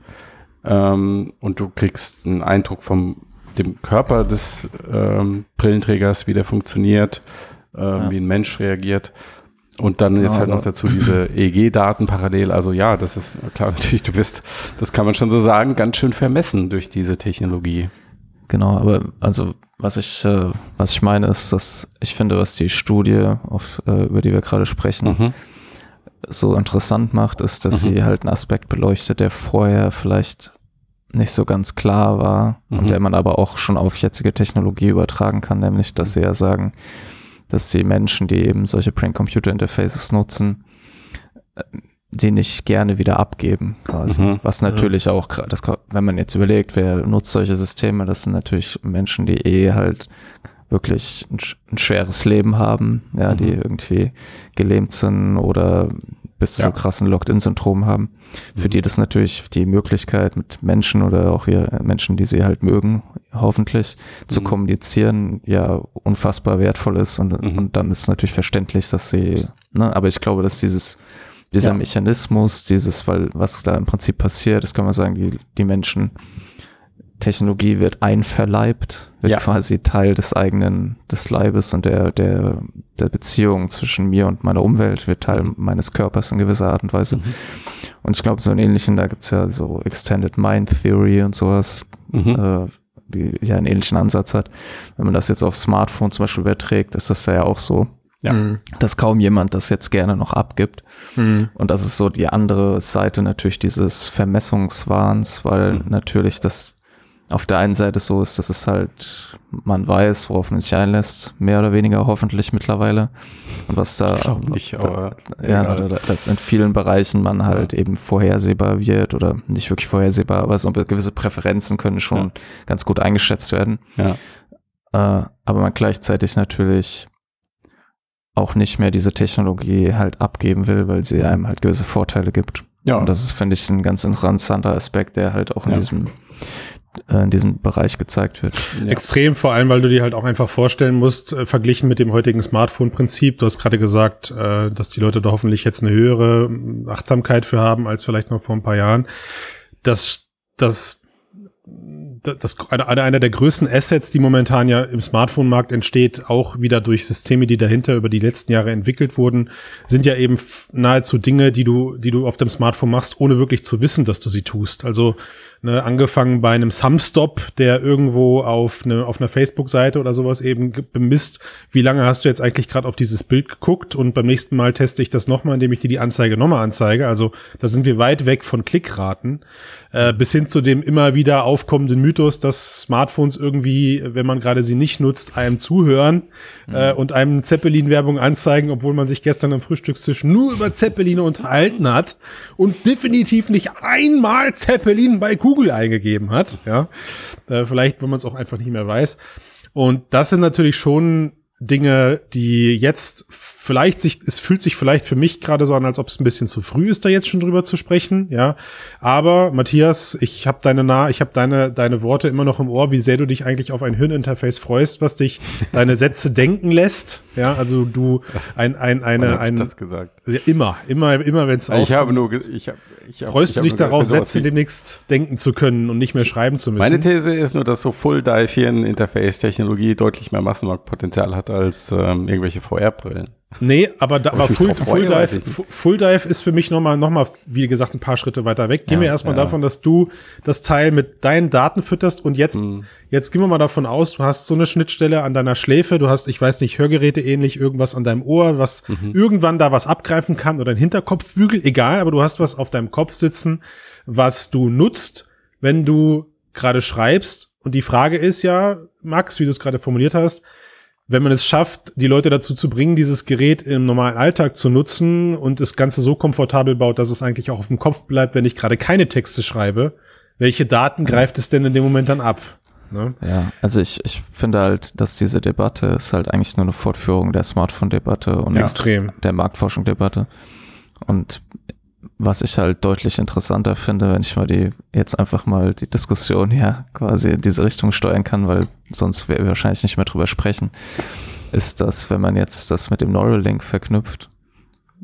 ja. ähm, und du kriegst einen Eindruck vom dem Körper des ähm, Brillenträgers, wie der funktioniert, äh, ja. wie ein Mensch reagiert. Und dann jetzt halt noch dazu diese EEG-Daten parallel. Also ja, das ist klar natürlich, du bist, das kann man schon so sagen, ganz schön vermessen durch diese Technologie. Genau, aber also was ich, äh, was ich meine ist, dass ich finde, was die Studie, auf, äh, über die wir gerade sprechen, mhm. so interessant macht, ist, dass mhm. sie halt einen Aspekt beleuchtet, der vorher vielleicht nicht so ganz klar war mhm. und der man aber auch schon auf jetzige Technologie übertragen kann, nämlich, dass sie ja sagen, dass die Menschen, die eben solche Brain-Computer-Interfaces nutzen, äh, die nicht gerne wieder abgeben, quasi. Mhm. Was natürlich ja. auch, das, wenn man jetzt überlegt, wer nutzt solche Systeme, das sind natürlich Menschen, die eh halt wirklich ein, ein schweres Leben haben, ja, mhm. die irgendwie gelähmt sind oder bis ja. zu krassen Locked-in-Syndrom haben, für mhm. die das natürlich die Möglichkeit mit Menschen oder auch hier Menschen, die sie halt mögen, hoffentlich mhm. zu kommunizieren, ja unfassbar wertvoll ist und, mhm. und dann ist natürlich verständlich, dass sie, ne, aber ich glaube, dass dieses dieser ja. Mechanismus, dieses, weil was da im Prinzip passiert, das kann man sagen, die, die Menschen Technologie wird einverleibt, wird ja. quasi Teil des eigenen, des Leibes und der, der, der Beziehung zwischen mir und meiner Umwelt, wird Teil mhm. meines Körpers in gewisser Art und Weise. Mhm. Und ich glaube, so einen ähnlichen, da gibt's ja so Extended Mind Theory und sowas, mhm. äh, die ja einen ähnlichen Ansatz hat. Wenn man das jetzt auf Smartphone zum Beispiel überträgt, ist das da ja auch so. Ja. Mhm. Dass kaum jemand das jetzt gerne noch abgibt. Mhm. Und das ist so die andere Seite natürlich dieses Vermessungswahns, weil mhm. natürlich das auf der einen Seite so ist, dass es halt, man weiß, worauf man sich einlässt, mehr oder weniger hoffentlich mittlerweile. Und was da, ich nicht, aber da, ja, dass in vielen Bereichen man halt ja. eben vorhersehbar wird oder nicht wirklich vorhersehbar, aber so gewisse Präferenzen können schon ja. ganz gut eingeschätzt werden. Ja. Äh, aber man gleichzeitig natürlich auch nicht mehr diese Technologie halt abgeben will, weil sie einem halt gewisse Vorteile gibt. Ja. Und das ist, finde ich, ein ganz interessanter Aspekt, der halt auch in diesem in diesem Bereich gezeigt wird. Ja. Extrem, vor allem, weil du dir halt auch einfach vorstellen musst, äh, verglichen mit dem heutigen Smartphone-Prinzip. Du hast gerade gesagt, äh, dass die Leute da hoffentlich jetzt eine höhere Achtsamkeit für haben als vielleicht noch vor ein paar Jahren. Das, das das einer der größten Assets, die momentan ja im Smartphone-Markt entsteht, auch wieder durch Systeme, die dahinter über die letzten Jahre entwickelt wurden, sind ja eben nahezu Dinge, die du, die du auf dem Smartphone machst, ohne wirklich zu wissen, dass du sie tust. Also ne, angefangen bei einem Sumstop, der irgendwo auf, eine, auf einer Facebook-Seite oder sowas eben bemisst, wie lange hast du jetzt eigentlich gerade auf dieses Bild geguckt und beim nächsten Mal teste ich das nochmal, indem ich dir die Anzeige nochmal anzeige. Also da sind wir weit weg von Klickraten, äh, bis hin zu dem immer wieder aufkommenden Mythos, dass Smartphones irgendwie, wenn man gerade sie nicht nutzt, einem zuhören mhm. äh, und einem Zeppelin-Werbung anzeigen, obwohl man sich gestern am Frühstückstisch nur über Zeppeline unterhalten hat und definitiv nicht einmal Zeppelin bei Google eingegeben hat. Ja, äh, vielleicht, wenn man es auch einfach nicht mehr weiß. Und das sind natürlich schon Dinge, die jetzt vielleicht sich, es fühlt sich vielleicht für mich gerade so an, als ob es ein bisschen zu früh ist, da jetzt schon drüber zu sprechen, ja. Aber Matthias, ich habe deine nah, ich habe deine deine Worte immer noch im Ohr, wie sehr du dich eigentlich auf ein Hirninterface freust, was dich deine Sätze denken lässt, ja. Also du ein ein eine ein das gesagt. Ja, immer, immer, immer, wenn es Ich habe nur, ich habe ich hab, Freust ich du dich darauf, Sätze demnächst denken zu können und nicht mehr schreiben zu müssen? Meine These ist nur, dass so Full Dive Interface Technologie deutlich mehr Massenmarktpotenzial hat als ähm, irgendwelche VR-Brillen. Nee, aber, da, aber Full, Full, Dive, Full Dive ist für mich nochmal, noch mal, wie gesagt, ein paar Schritte weiter weg. Gehen ja, wir erstmal ja. davon, dass du das Teil mit deinen Daten fütterst und jetzt, mhm. jetzt gehen wir mal davon aus, du hast so eine Schnittstelle an deiner Schläfe, du hast, ich weiß nicht, Hörgeräte ähnlich, irgendwas an deinem Ohr, was mhm. irgendwann da was abgreifen kann oder ein Hinterkopfbügel, egal, aber du hast was auf deinem Kopf sitzen, was du nutzt, wenn du gerade schreibst. Und die Frage ist ja, Max, wie du es gerade formuliert hast, wenn man es schafft, die Leute dazu zu bringen, dieses Gerät im normalen Alltag zu nutzen und das Ganze so komfortabel baut, dass es eigentlich auch auf dem Kopf bleibt, wenn ich gerade keine Texte schreibe, welche Daten greift es denn in dem Moment dann ab? Ne? Ja, also ich, ich finde halt, dass diese Debatte ist halt eigentlich nur eine Fortführung der Smartphone-Debatte und Extrem. der Marktforschung-Debatte. Und was ich halt deutlich interessanter finde, wenn ich mal die, jetzt einfach mal die Diskussion ja quasi in diese Richtung steuern kann, weil sonst wir wahrscheinlich nicht mehr drüber sprechen, ist, dass wenn man jetzt das mit dem Neuralink verknüpft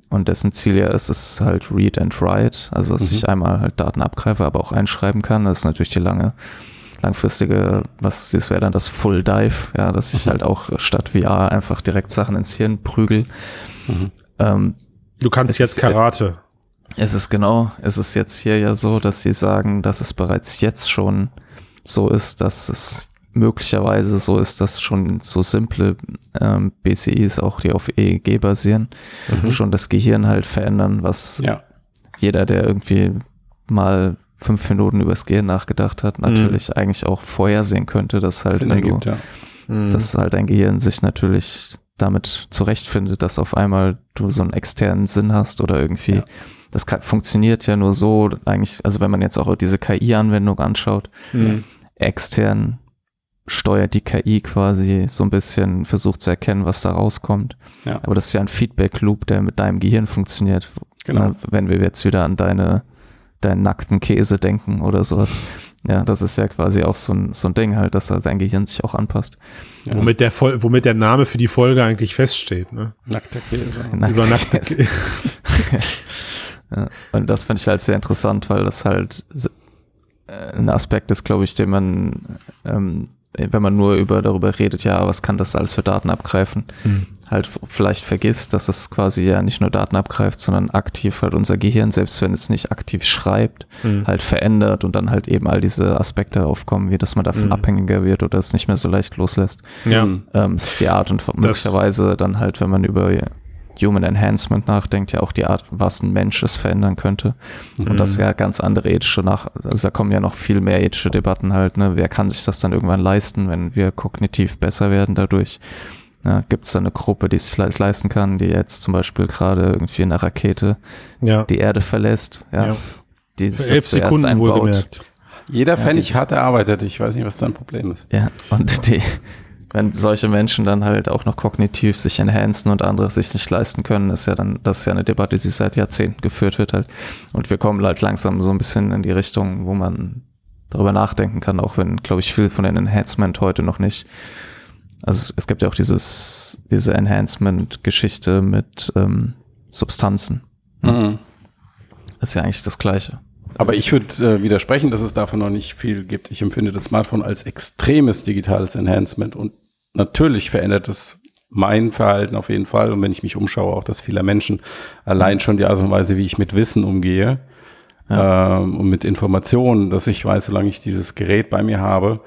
und dessen Ziel ja ist, es halt Read and Write, also dass mhm. ich einmal halt Daten abgreife, aber auch einschreiben kann, das ist natürlich die lange langfristige, was das wäre dann das Full Dive, ja, dass ich mhm. halt auch statt VR einfach direkt Sachen ins Hirn prügel. Mhm. Ähm, du kannst jetzt Karate. Es ist genau, es ist jetzt hier ja so, dass sie sagen, dass es bereits jetzt schon so ist, dass es möglicherweise so ist, dass schon so simple ähm, BCIs, auch die auf EEG basieren, mhm. schon das Gehirn halt verändern, was ja. jeder, der irgendwie mal fünf Minuten übers Gehirn nachgedacht hat, natürlich mhm. eigentlich auch vorhersehen könnte, dass halt, wenn du, ja. mhm. dass halt dein Gehirn sich natürlich damit zurechtfindet, dass auf einmal du so einen externen Sinn hast oder irgendwie ja das kann, funktioniert ja nur so, eigentlich, also wenn man jetzt auch diese KI-Anwendung anschaut, mhm. extern steuert die KI quasi so ein bisschen, versucht zu erkennen, was da rauskommt. Ja. Aber das ist ja ein Feedback-Loop, der mit deinem Gehirn funktioniert. Genau. Wenn wir jetzt wieder an deine, deinen nackten Käse denken oder sowas. Ja, das ist ja quasi auch so ein, so ein Ding halt, dass sein Gehirn sich auch anpasst. Ja. Womit, der womit der Name für die Folge eigentlich feststeht. Ne? Nackter Käse. Nackter Über nackter Käse. Ja, und das finde ich halt sehr interessant, weil das halt äh, ein Aspekt ist, glaube ich, den man, ähm, wenn man nur über darüber redet, ja, was kann das alles für Daten abgreifen, mhm. halt vielleicht vergisst, dass es quasi ja nicht nur Daten abgreift, sondern aktiv halt unser Gehirn, selbst wenn es nicht aktiv schreibt, mhm. halt verändert und dann halt eben all diese Aspekte aufkommen, wie dass man davon mhm. abhängiger wird oder es nicht mehr so leicht loslässt. Ja. Ähm, ist die Art und möglicherweise dann halt, wenn man über Human Enhancement nachdenkt, ja auch die Art, was ein Mensch es verändern könnte. Mhm. Und das ist ja ganz andere ethische nach, also da kommen ja noch viel mehr ethische Debatten halt, ne? Wer kann sich das dann irgendwann leisten, wenn wir kognitiv besser werden dadurch? Ja, Gibt es da eine Gruppe, die es sich leisten kann, die jetzt zum Beispiel gerade irgendwie in einer Rakete ja. die Erde verlässt? Ja. ja. Die sich Für elf Sekunden einbaut. wohlgemerkt. Jeder Pfennig ja, hart erarbeitet. Ich weiß nicht, was dein Problem ist. Ja, und die, wenn solche Menschen dann halt auch noch kognitiv sich enhancen und andere sich nicht leisten können, ist ja dann, das ist ja eine Debatte, die seit Jahrzehnten geführt wird halt. Und wir kommen halt langsam so ein bisschen in die Richtung, wo man darüber nachdenken kann, auch wenn, glaube ich, viel von den Enhancement heute noch nicht. Also es gibt ja auch dieses, diese Enhancement-Geschichte mit ähm, Substanzen. Mhm. Das ist ja eigentlich das Gleiche. Aber ich würde äh, widersprechen, dass es davon noch nicht viel gibt. Ich empfinde das Smartphone als extremes digitales Enhancement und natürlich verändert es mein Verhalten auf jeden Fall. Und wenn ich mich umschaue, auch das vieler Menschen, allein schon die Art und Weise, wie ich mit Wissen umgehe ja. ähm, und mit Informationen, dass ich weiß, solange ich dieses Gerät bei mir habe,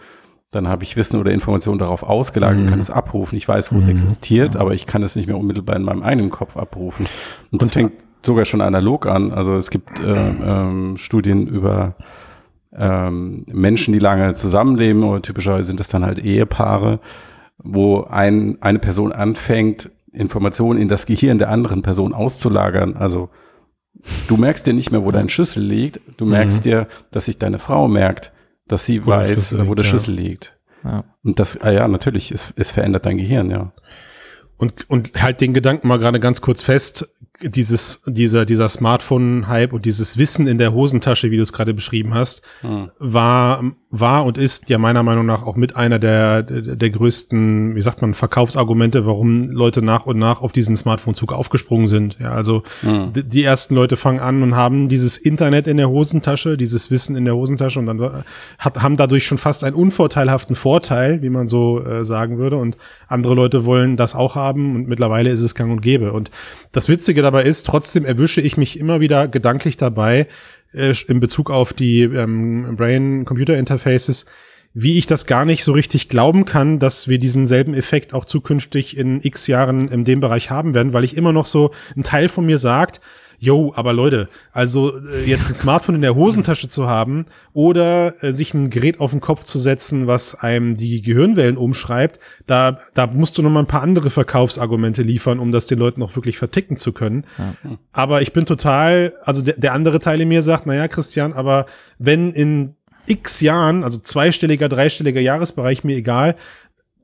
dann habe ich Wissen oder Informationen darauf ausgelagert, mhm. kann es abrufen. Ich weiß, wo mhm. es existiert, ja. aber ich kann es nicht mehr unmittelbar in meinem eigenen Kopf abrufen. Und, und das fängt sogar schon analog an. Also es gibt äh, ähm, Studien über ähm, Menschen, die lange zusammenleben, oder typischerweise sind das dann halt Ehepaare, wo ein, eine Person anfängt, Informationen in das Gehirn der anderen Person auszulagern. Also du merkst dir nicht mehr, wo dein Schlüssel liegt. Du mhm. merkst mhm. dir, dass sich deine Frau merkt, dass sie wo weiß, der wo der Schlüssel liegt. Ja. Und das, ah ja, natürlich, es, es verändert dein Gehirn, ja. Und, und halt den Gedanken mal gerade ganz kurz fest, dieses, dieser, dieser Smartphone-Hype und dieses Wissen in der Hosentasche, wie du es gerade beschrieben hast, hm. war, war und ist ja meiner Meinung nach auch mit einer der, der, der größten, wie sagt man, Verkaufsargumente, warum Leute nach und nach auf diesen Smartphone-Zug aufgesprungen sind. Ja, also hm. die, die ersten Leute fangen an und haben dieses Internet in der Hosentasche, dieses Wissen in der Hosentasche und dann hat, haben dadurch schon fast einen unvorteilhaften Vorteil, wie man so äh, sagen würde. Und andere Leute wollen das auch haben und mittlerweile ist es gang und gäbe. Und das Witzige dabei ist, trotzdem erwische ich mich immer wieder gedanklich dabei, äh, in Bezug auf die ähm, Brain-Computer-Interfaces, wie ich das gar nicht so richtig glauben kann, dass wir diesen selben Effekt auch zukünftig in x Jahren in dem Bereich haben werden, weil ich immer noch so, ein Teil von mir sagt, yo, aber Leute, also äh, jetzt ein Smartphone in der Hosentasche zu haben oder äh, sich ein Gerät auf den Kopf zu setzen, was einem die Gehirnwellen umschreibt, da, da musst du noch mal ein paar andere Verkaufsargumente liefern, um das den Leuten auch wirklich verticken zu können. Ja. Aber ich bin total, also der, der andere Teil in mir sagt, naja, Christian, aber wenn in x Jahren, also zweistelliger, dreistelliger Jahresbereich, mir egal,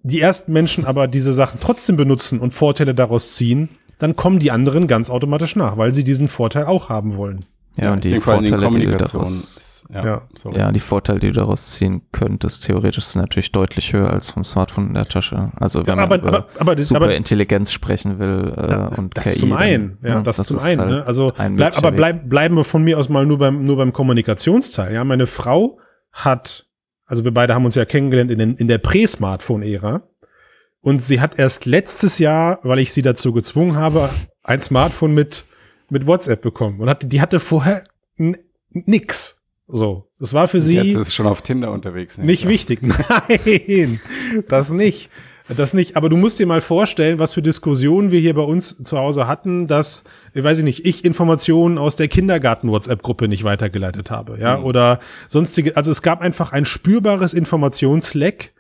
die ersten Menschen aber diese Sachen trotzdem benutzen und Vorteile daraus ziehen, dann kommen die anderen ganz automatisch nach, weil sie diesen Vorteil auch haben wollen. Ja, ja und die Vorteile, die du daraus, ja, ja. ja, die Vorteile, die du daraus ziehen könntest, theoretisch sind natürlich deutlich höher als vom Smartphone in der Tasche. Also wenn ja, aber, man über aber, aber, das, Superintelligenz sprechen will äh, da, und das KI, zum einen, ja, das, das zum einen. Halt ne? Also ein bleib, aber bleib, bleiben wir von mir aus mal nur beim nur beim Kommunikationsteil. Ja, meine Frau hat, also wir beide haben uns ja kennengelernt in, den, in der Prä-Smartphone-Ära. Und sie hat erst letztes Jahr, weil ich sie dazu gezwungen habe, ein Smartphone mit, mit WhatsApp bekommen. Und hatte, die hatte vorher nix. So. Das war für sie. Jetzt ist schon auf Tinder unterwegs. Ne? Nicht wichtig. Nein, das nicht. Das nicht. Aber du musst dir mal vorstellen, was für Diskussionen wir hier bei uns zu Hause hatten, dass, ich weiß ich nicht, ich Informationen aus der Kindergarten-WhatsApp-Gruppe nicht weitergeleitet habe, ja, mhm. oder sonstige. Also es gab einfach ein spürbares Informationsleck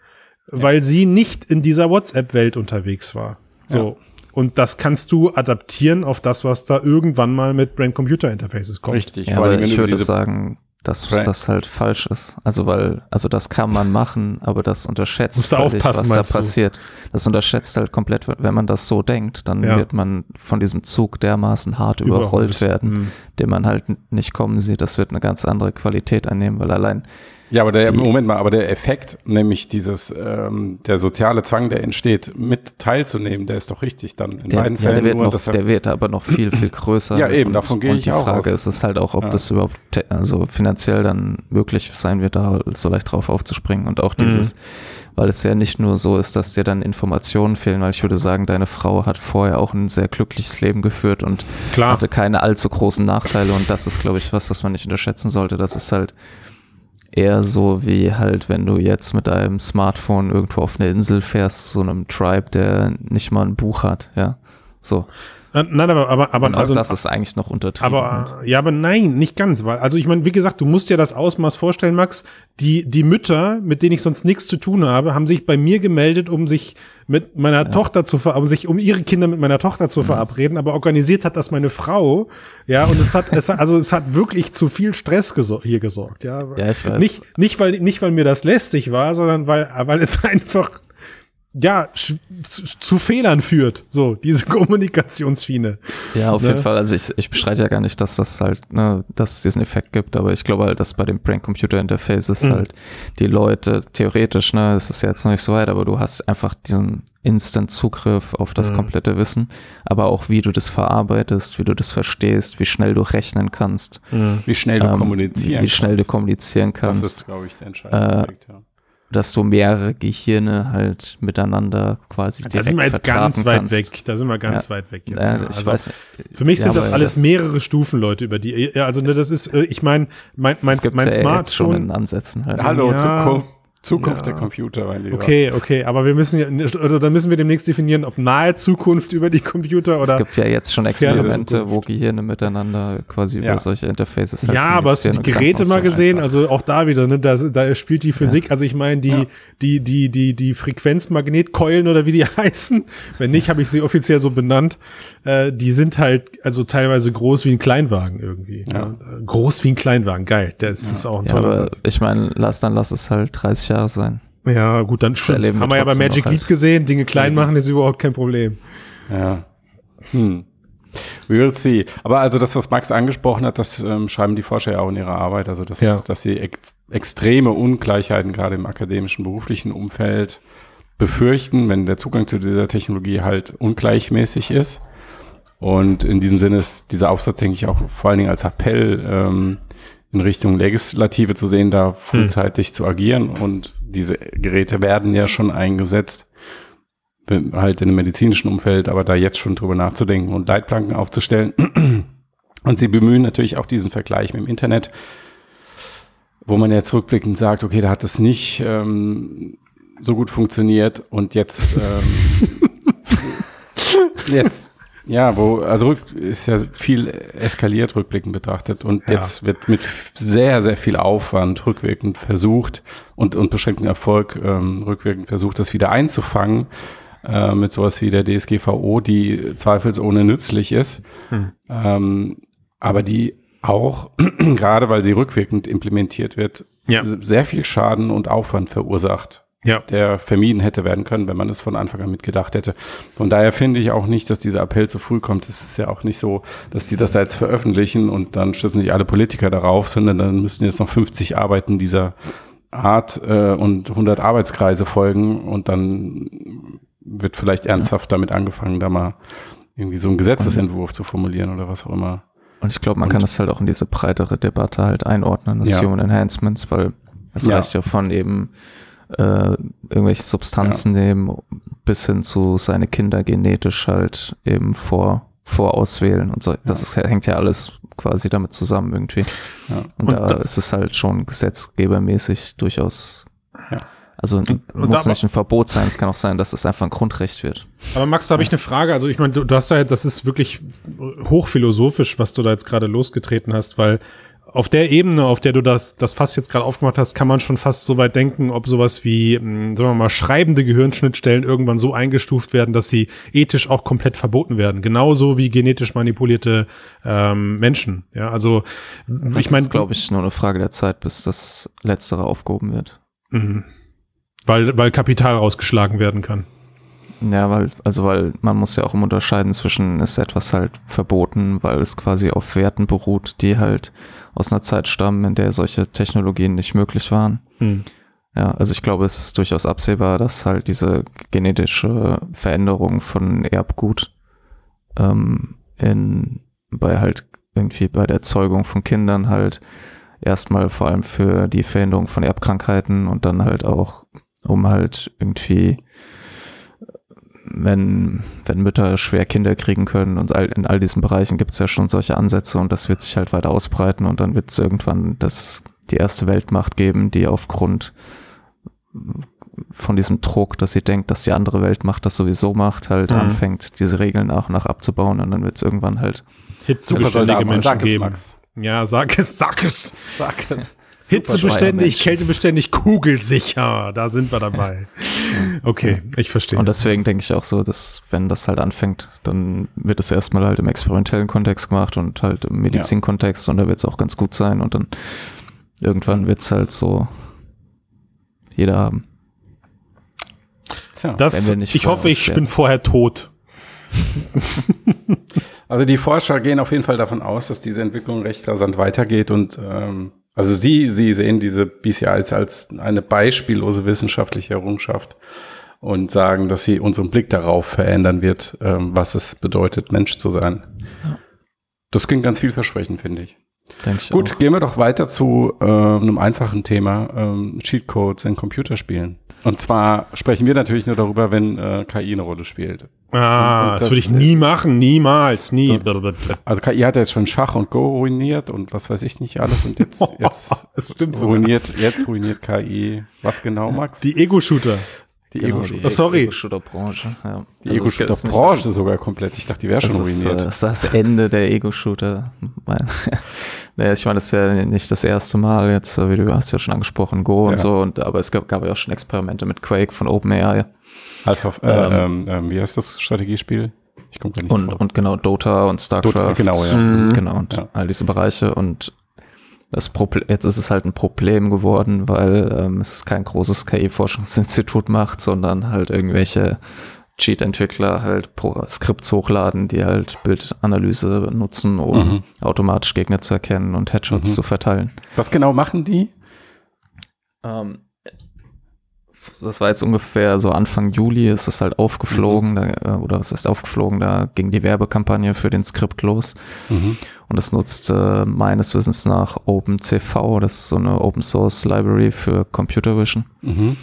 weil sie nicht in dieser WhatsApp-Welt unterwegs war. So. Ja. Und das kannst du adaptieren auf das, was da irgendwann mal mit Brain-Computer-Interfaces kommt. Richtig. Ja, aber ich würde sagen, dass right. das halt falsch ist. Also weil, also das kann man machen, aber das unterschätzt Musst du aufpassen, was da passiert. Das unterschätzt halt komplett, wenn man das so denkt, dann ja. wird man von diesem Zug dermaßen hart überrollt, überrollt werden, mhm. den man halt nicht kommen sieht. Das wird eine ganz andere Qualität einnehmen, weil allein ja, aber der, Moment mal, aber der Effekt, nämlich dieses, ähm, der soziale Zwang, der entsteht, mit teilzunehmen, der ist doch richtig dann in der, beiden ja, Fällen. Der wird, nur, noch, der wird aber noch viel, viel größer. ja, eben, und, davon gehe ich auch Und die Frage aus. ist es halt auch, ob ja. das überhaupt, also finanziell dann möglich sein wird, da so leicht drauf aufzuspringen und auch dieses, mhm. weil es ja nicht nur so ist, dass dir dann Informationen fehlen, weil ich würde sagen, deine Frau hat vorher auch ein sehr glückliches Leben geführt und Klar. hatte keine allzu großen Nachteile und das ist, glaube ich, was, was man nicht unterschätzen sollte. Das ist halt, eher so wie halt, wenn du jetzt mit deinem Smartphone irgendwo auf eine Insel fährst, so einem Tribe, der nicht mal ein Buch hat, ja. So. Nein, aber, aber, aber und also, das ist eigentlich noch untertrieben. Aber ja, aber nein, nicht ganz, weil also ich meine, wie gesagt, du musst dir das Ausmaß vorstellen, Max. Die die Mütter, mit denen ich sonst nichts zu tun habe, haben sich bei mir gemeldet, um sich mit meiner ja. Tochter zu ver um sich um ihre Kinder mit meiner Tochter zu mhm. verabreden, aber organisiert hat das meine Frau. Ja, und es hat es hat, also es hat wirklich zu viel Stress gesor hier gesorgt, ja. Ja, ich weiß. Nicht nicht weil nicht weil mir das lästig war, sondern weil weil es einfach ja, zu, zu, Fehlern führt, so, diese Kommunikationsschiene. Ja, auf ne? jeden Fall. Also ich, ich bestreite ja gar nicht, dass das halt, ne, dass es diesen Effekt gibt, aber ich glaube halt, dass bei dem Brain-Computer-Interfaces mhm. halt die Leute theoretisch, ne, es ist ja jetzt noch nicht so weit, aber du hast einfach diesen Instant-Zugriff auf das mhm. komplette Wissen, aber auch wie du das verarbeitest, wie du das verstehst, wie schnell du rechnen kannst. Mhm. Wie schnell du ähm, kommunizieren kannst. Wie schnell kannst. du kommunizieren kannst. Das ist, glaube ich, der entscheidende äh, Effekt, ja dass du mehrere Gehirne halt miteinander quasi Da sind wir jetzt ganz weit kannst. weg. Da sind wir ganz ja. weit weg jetzt. Ja, also weiß, für mich sind das alles das mehrere Stufen, Leute, über die. Ja, also ne, das ist, äh, ich meine, mein, mein, mein, mein Smartphone. schon in Ansätzen halt. Hallo, Zukunft. Zukunft ja. der Computer, mein Lieber. Okay, okay, aber wir müssen ja, oder dann müssen wir demnächst definieren, ob nahe Zukunft über die Computer oder. Es gibt ja jetzt schon Experimente, wo Gehirne miteinander quasi ja. über solche Interfaces halt Ja, aber hast du die Geräte mal gesehen? Einfach. Also auch da wieder, ne, da, da spielt die Physik, ja. also ich meine, die, die, die, die, die Frequenzmagnetkeulen oder wie die heißen, wenn nicht, habe ich sie offiziell so benannt, äh, die sind halt also teilweise groß wie ein Kleinwagen irgendwie. Ja. Groß wie ein Kleinwagen, geil. Das ist auch ein toller aber Satz. Ich meine, lass dann lass es halt 30 Jahre sein. Ja, gut, dann stimmt. Haben wir ja bei Magic Leap halt. gesehen, Dinge klein machen ist überhaupt kein Problem. Ja. Hm. We will see. Aber also das, was Max angesprochen hat, das ähm, schreiben die Forscher ja auch in ihrer Arbeit, also dass, ja. dass sie ek extreme Ungleichheiten gerade im akademischen, beruflichen Umfeld befürchten, wenn der Zugang zu dieser Technologie halt ungleichmäßig ist. Und in diesem Sinne ist dieser Aufsatz, denke ich, auch vor allen Dingen als Appell ähm, in Richtung Legislative zu sehen, da frühzeitig hm. zu agieren. Und diese Geräte werden ja schon eingesetzt, halt in dem medizinischen Umfeld, aber da jetzt schon drüber nachzudenken und Leitplanken aufzustellen. Und sie bemühen natürlich auch diesen Vergleich mit dem Internet, wo man jetzt rückblickend sagt, okay, da hat es nicht ähm, so gut funktioniert und jetzt, ähm, jetzt Ja, wo, also rück, ist ja viel eskaliert rückblickend betrachtet und Ja. jetzt wird mit sehr, sehr viel Aufwand rückwirkend versucht und, und beschränkten Erfolg ähm, rückwirkend versucht, das wieder einzufangen äh, mit sowas wie der DSGVO, die zweifelsohne nützlich ist, Hm. ähm, aber die auch, gerade weil sie rückwirkend implementiert wird, Ja. sehr viel Schaden und Aufwand verursacht Ja. der vermieden hätte werden können, wenn man es von Anfang an mitgedacht hätte. Von daher finde ich auch nicht, dass dieser Appell zu früh kommt. Es ist ja auch nicht so, dass die das da jetzt veröffentlichen und dann stützen sich alle Politiker darauf, sondern dann müssen jetzt noch 50 Arbeiten dieser Art äh, und 100 Arbeitskreise folgen und dann wird vielleicht ernsthaft damit angefangen, da mal irgendwie so einen Gesetzesentwurf zu formulieren oder was auch immer. Und ich glaube, man Und- kann das halt auch in diese breitere Debatte halt einordnen, das Ja. Human Enhancements, weil es Ja. reicht ja von eben äh, irgendwelche Substanzen nehmen bis hin zu seine Kinder genetisch halt eben vor vorauswählen und so. Das ist, hängt ja alles quasi damit zusammen irgendwie. Ja. Und, Und da, da- ist es halt schon gesetzgebermäßig durchaus. Ja. Also und muss da- nicht ein Verbot sein, es kann auch sein, dass es einfach ein Grundrecht wird. Aber Max, da habe ich eine Frage. Also ich meine, du, du hast da, das ist wirklich hochphilosophisch, was du da jetzt gerade losgetreten hast, weil auf der Ebene, auf der du das, das fast jetzt gerade aufgemacht hast, kann man schon fast so weit denken, ob sowas wie, mh, sagen wir mal, schreibende Gehirnschnittstellen irgendwann so eingestuft werden, dass sie ethisch auch komplett verboten werden. Genauso wie genetisch manipulierte ähm, Menschen. Ja, also Das ich meine, ist, glaube ich, nur eine Frage der Zeit, bis das Letztere aufgehoben wird. Mhm. weil, weil Kapital rausgeschlagen werden kann. Ja, weil, also weil man muss ja auch immer unterscheiden zwischen, ist etwas halt verboten, weil es quasi auf Werten beruht, die halt aus einer Zeit stammen, in der solche Technologien nicht möglich waren. Hm. Ja, also ich glaube, es ist durchaus absehbar, dass halt diese genetische Veränderung von Erbgut ähm, in, bei halt irgendwie bei der Zeugung von Kindern halt erstmal vor allem für die Verhinderung von Erbkrankheiten und dann halt auch, um halt irgendwie wenn, wenn Mütter schwer Kinder kriegen können und all, in all diesen Bereichen gibt es ja schon solche Ansätze und das wird sich halt weiter ausbreiten und dann wird es irgendwann das, die erste Weltmacht geben, die aufgrund von diesem Druck, dass sie denkt, dass die andere Weltmacht das sowieso macht, halt Mhm. anfängt, diese Regeln nach und nach abzubauen und dann wird es irgendwann halt Hitzebeständige Menschen Sag es, geben. Max. Ja, sag es, sag es. Sag es. Hitzebeständig, kältebeständig, kugelsicher. Da sind wir dabei. Okay, ich verstehe. Und deswegen denke ich auch so, dass wenn das halt anfängt, dann wird es erstmal halt im experimentellen Kontext gemacht und halt im Medizinkontext und da wird es auch ganz gut sein und dann irgendwann wird es halt so jeder haben. Tja. das, wenn wir nicht ich hoffe, ich vorher bin vorher tot. Also die Forscher gehen auf jeden Fall davon aus, dass diese Entwicklung recht rasant weitergeht und ähm, also sie, sie sehen diese BCIs als eine beispiellose wissenschaftliche Errungenschaft und sagen, dass sie unseren Blick darauf verändern wird, ähm, was es bedeutet, Mensch zu sein. Das klingt ganz vielversprechend, finde ich. Denke ich Gut, auch. gehen wir doch weiter zu äh, einem einfachen Thema, ähm, Cheatcodes in Computerspielen. Und zwar sprechen wir natürlich nur darüber, wenn äh, KI eine Rolle spielt. Ah, Und- und das, das- würde ich nie machen, niemals, nie. Also KI hat ja jetzt schon Schach und Go ruiniert und was weiß ich nicht alles und jetzt, jetzt stimmt sogar. ruiniert, jetzt ruiniert KI. Was genau, Max? Die Ego-Shooter. Die Genau, Ego-Shooter. Oh, sorry. Ego-Shooter-Branche. Ja. Die Also Ego-Shooter-Branche sogar komplett. Ich dachte, die wäre schon ist, äh, ruiniert. das ist das Ende der Ego-Shooter. Naja, ich meine, das ist ja nicht das erste Mal jetzt, äh, wie du hast ja schon angesprochen, Go und Ja. so, und, aber es gab, gab ja auch schon Experimente mit Quake von OpenAI Alpha, äh, ähm, ähm, wie heißt das Strategiespiel? Ich komme da nicht und, drauf. und genau Dota und StarCraft. Dota, genau, ja. Mhm. Genau, und Ja. all diese Bereiche und das Problem, jetzt ist es halt ein Problem geworden, weil ähm, es kein großes KI-Forschungsinstitut macht, sondern halt irgendwelche Cheat-Entwickler halt Pro Skripts hochladen, die halt Bildanalyse nutzen, um Mhm. automatisch Gegner zu erkennen und Headshots Mhm. zu verteilen. Was genau machen die? Ähm, das war jetzt ungefähr so Anfang Juli ist es halt aufgeflogen, da, äh, oder es ist aufgeflogen, da ging die Werbekampagne für den Skript los. Und das nutzt äh, meines Wissens nach OpenCV, das ist so eine Open Source Library für Computer Vision. Mhm.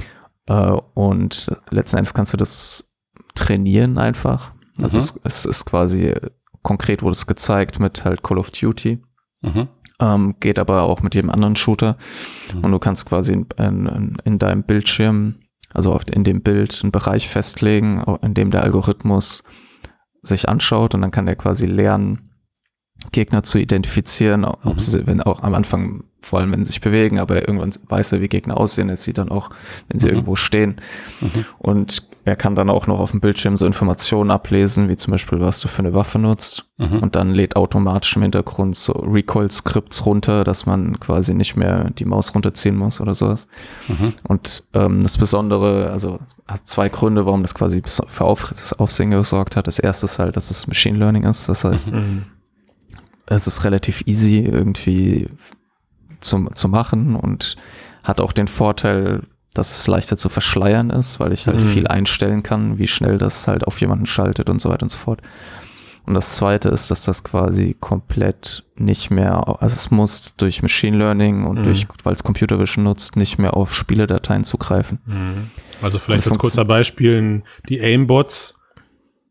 Äh, und letzten Endes kannst du das trainieren einfach. Also Mhm. es, es ist quasi konkret wurde es gezeigt mit halt Call of Duty. Mhm. Ähm, geht aber auch mit jedem anderen Shooter. Mhm. Und du kannst quasi in, in, in deinem Bildschirm, also auf, in dem Bild, einen Bereich festlegen, in dem der Algorithmus sich anschaut und dann kann der quasi lernen, Gegner zu identifizieren, ob Mhm. sie, wenn auch am Anfang, vor allem wenn sie sich bewegen, aber irgendwann weiß er, wie Gegner aussehen. Er sieht dann auch, wenn sie Mhm. irgendwo stehen. Mhm. Und er kann dann auch noch auf dem Bildschirm so Informationen ablesen, wie zum Beispiel, was du für eine Waffe nutzt. Mhm. Und dann lädt automatisch im Hintergrund so Recoil-Skripts runter, dass man quasi nicht mehr die Maus runterziehen muss oder sowas. Mhm. Und ähm, das Besondere, also hat zwei Gründe, warum das quasi für Auf das Aufsehen gesorgt hat. Das erste ist halt, dass es Machine Learning ist. Das heißt, Mhm. Es ist relativ easy irgendwie zum, zu machen und hat auch den Vorteil, dass es leichter zu verschleiern ist, weil ich halt Mhm. viel einstellen kann, wie schnell das halt auf jemanden schaltet und so weiter und so fort. Und das zweite ist, dass das quasi komplett nicht mehr, also es muss durch Machine Learning und Mhm. durch, weil es Computer Vision nutzt, nicht mehr auf Spieledateien zugreifen. Mhm. Also vielleicht als kurzer Beispiel, die Aimbots,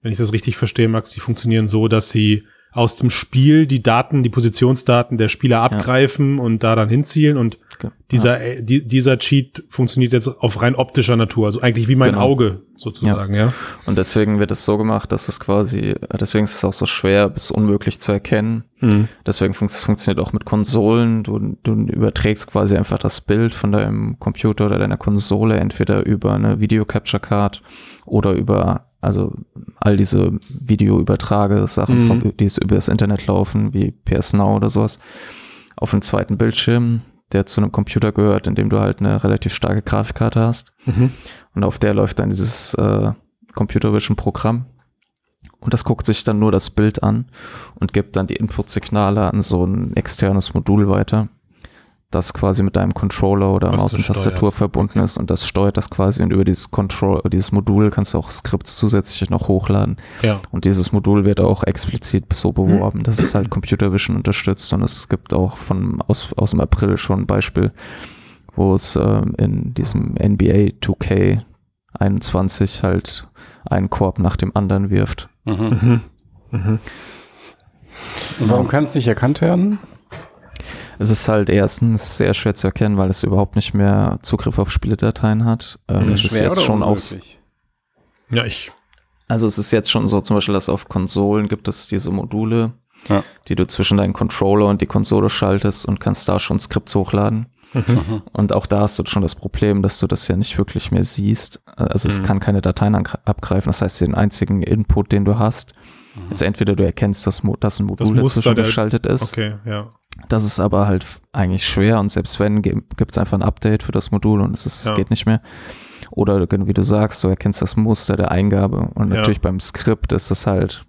wenn ich das richtig verstehe, Max, die funktionieren so, dass sie aus dem Spiel die Daten, die Positionsdaten der Spieler abgreifen und da dann hinzielen und Ge- dieser, äh, die, dieser Cheat funktioniert jetzt auf rein optischer Natur, also eigentlich wie mein Genau. Auge sozusagen, ja. Und deswegen wird es so gemacht, dass es quasi, deswegen ist es auch so schwer bis unmöglich zu erkennen. Mhm. Deswegen fun es funktioniert auch mit Konsolen. Du, du überträgst quasi einfach das Bild von deinem Computer oder deiner Konsole entweder über eine Video Capture Card oder über also all diese Videoübertrage-Sachen, Mhm. die es über das Internet laufen, wie PS Now oder sowas, auf einem zweiten Bildschirm, der zu einem Computer gehört, in dem du halt eine relativ starke Grafikkarte hast. Mhm. Und auf der läuft dann dieses äh, Computer Vision Programm. Und das guckt sich dann nur das Bild an und gibt dann die Input-Signale an so ein externes Modul weiter, das quasi mit deinem Controller oder Maus und Tastatur steuert. verbunden ist und das steuert das quasi und über dieses Control, dieses Modul kannst du auch Skripts zusätzlich noch hochladen. Ja. Und dieses Modul wird auch explizit so beworben, dass es halt Computer Vision unterstützt. Und es gibt auch von aus, aus dem April schon ein Beispiel, wo es ähm, in diesem NBA 2K 21 halt einen Korb nach dem anderen wirft. Mhm. Mhm. Mhm. Und warum kann es nicht erkannt werden? Es ist halt erstens sehr schwer zu erkennen, weil es überhaupt nicht mehr Zugriff auf Spieledateien hat. Ähm, es ist jetzt schon auch, unmöglich? Ja, ich. also es ist jetzt schon so, zum Beispiel, dass auf Konsolen gibt es diese Module, Ja. die du zwischen deinen Controller und die Konsole schaltest und kannst da schon Skripts hochladen. Mhm. Und auch da hast du schon das Problem, dass du das ja nicht wirklich mehr siehst. Also es Mhm. kann keine Dateien abgreifen. Das heißt, den einzigen Input, den du hast, ist entweder du erkennst, dass, Mo dass ein Modul Muster dazwischen der- geschaltet ist. Okay, ja. Das ist aber halt eigentlich schwer und selbst wenn, gibt es einfach ein Update für das Modul und es ist, Ja. geht nicht mehr. Oder wie du sagst, du erkennst das Muster der Eingabe und Ja. natürlich beim Skript ist es halt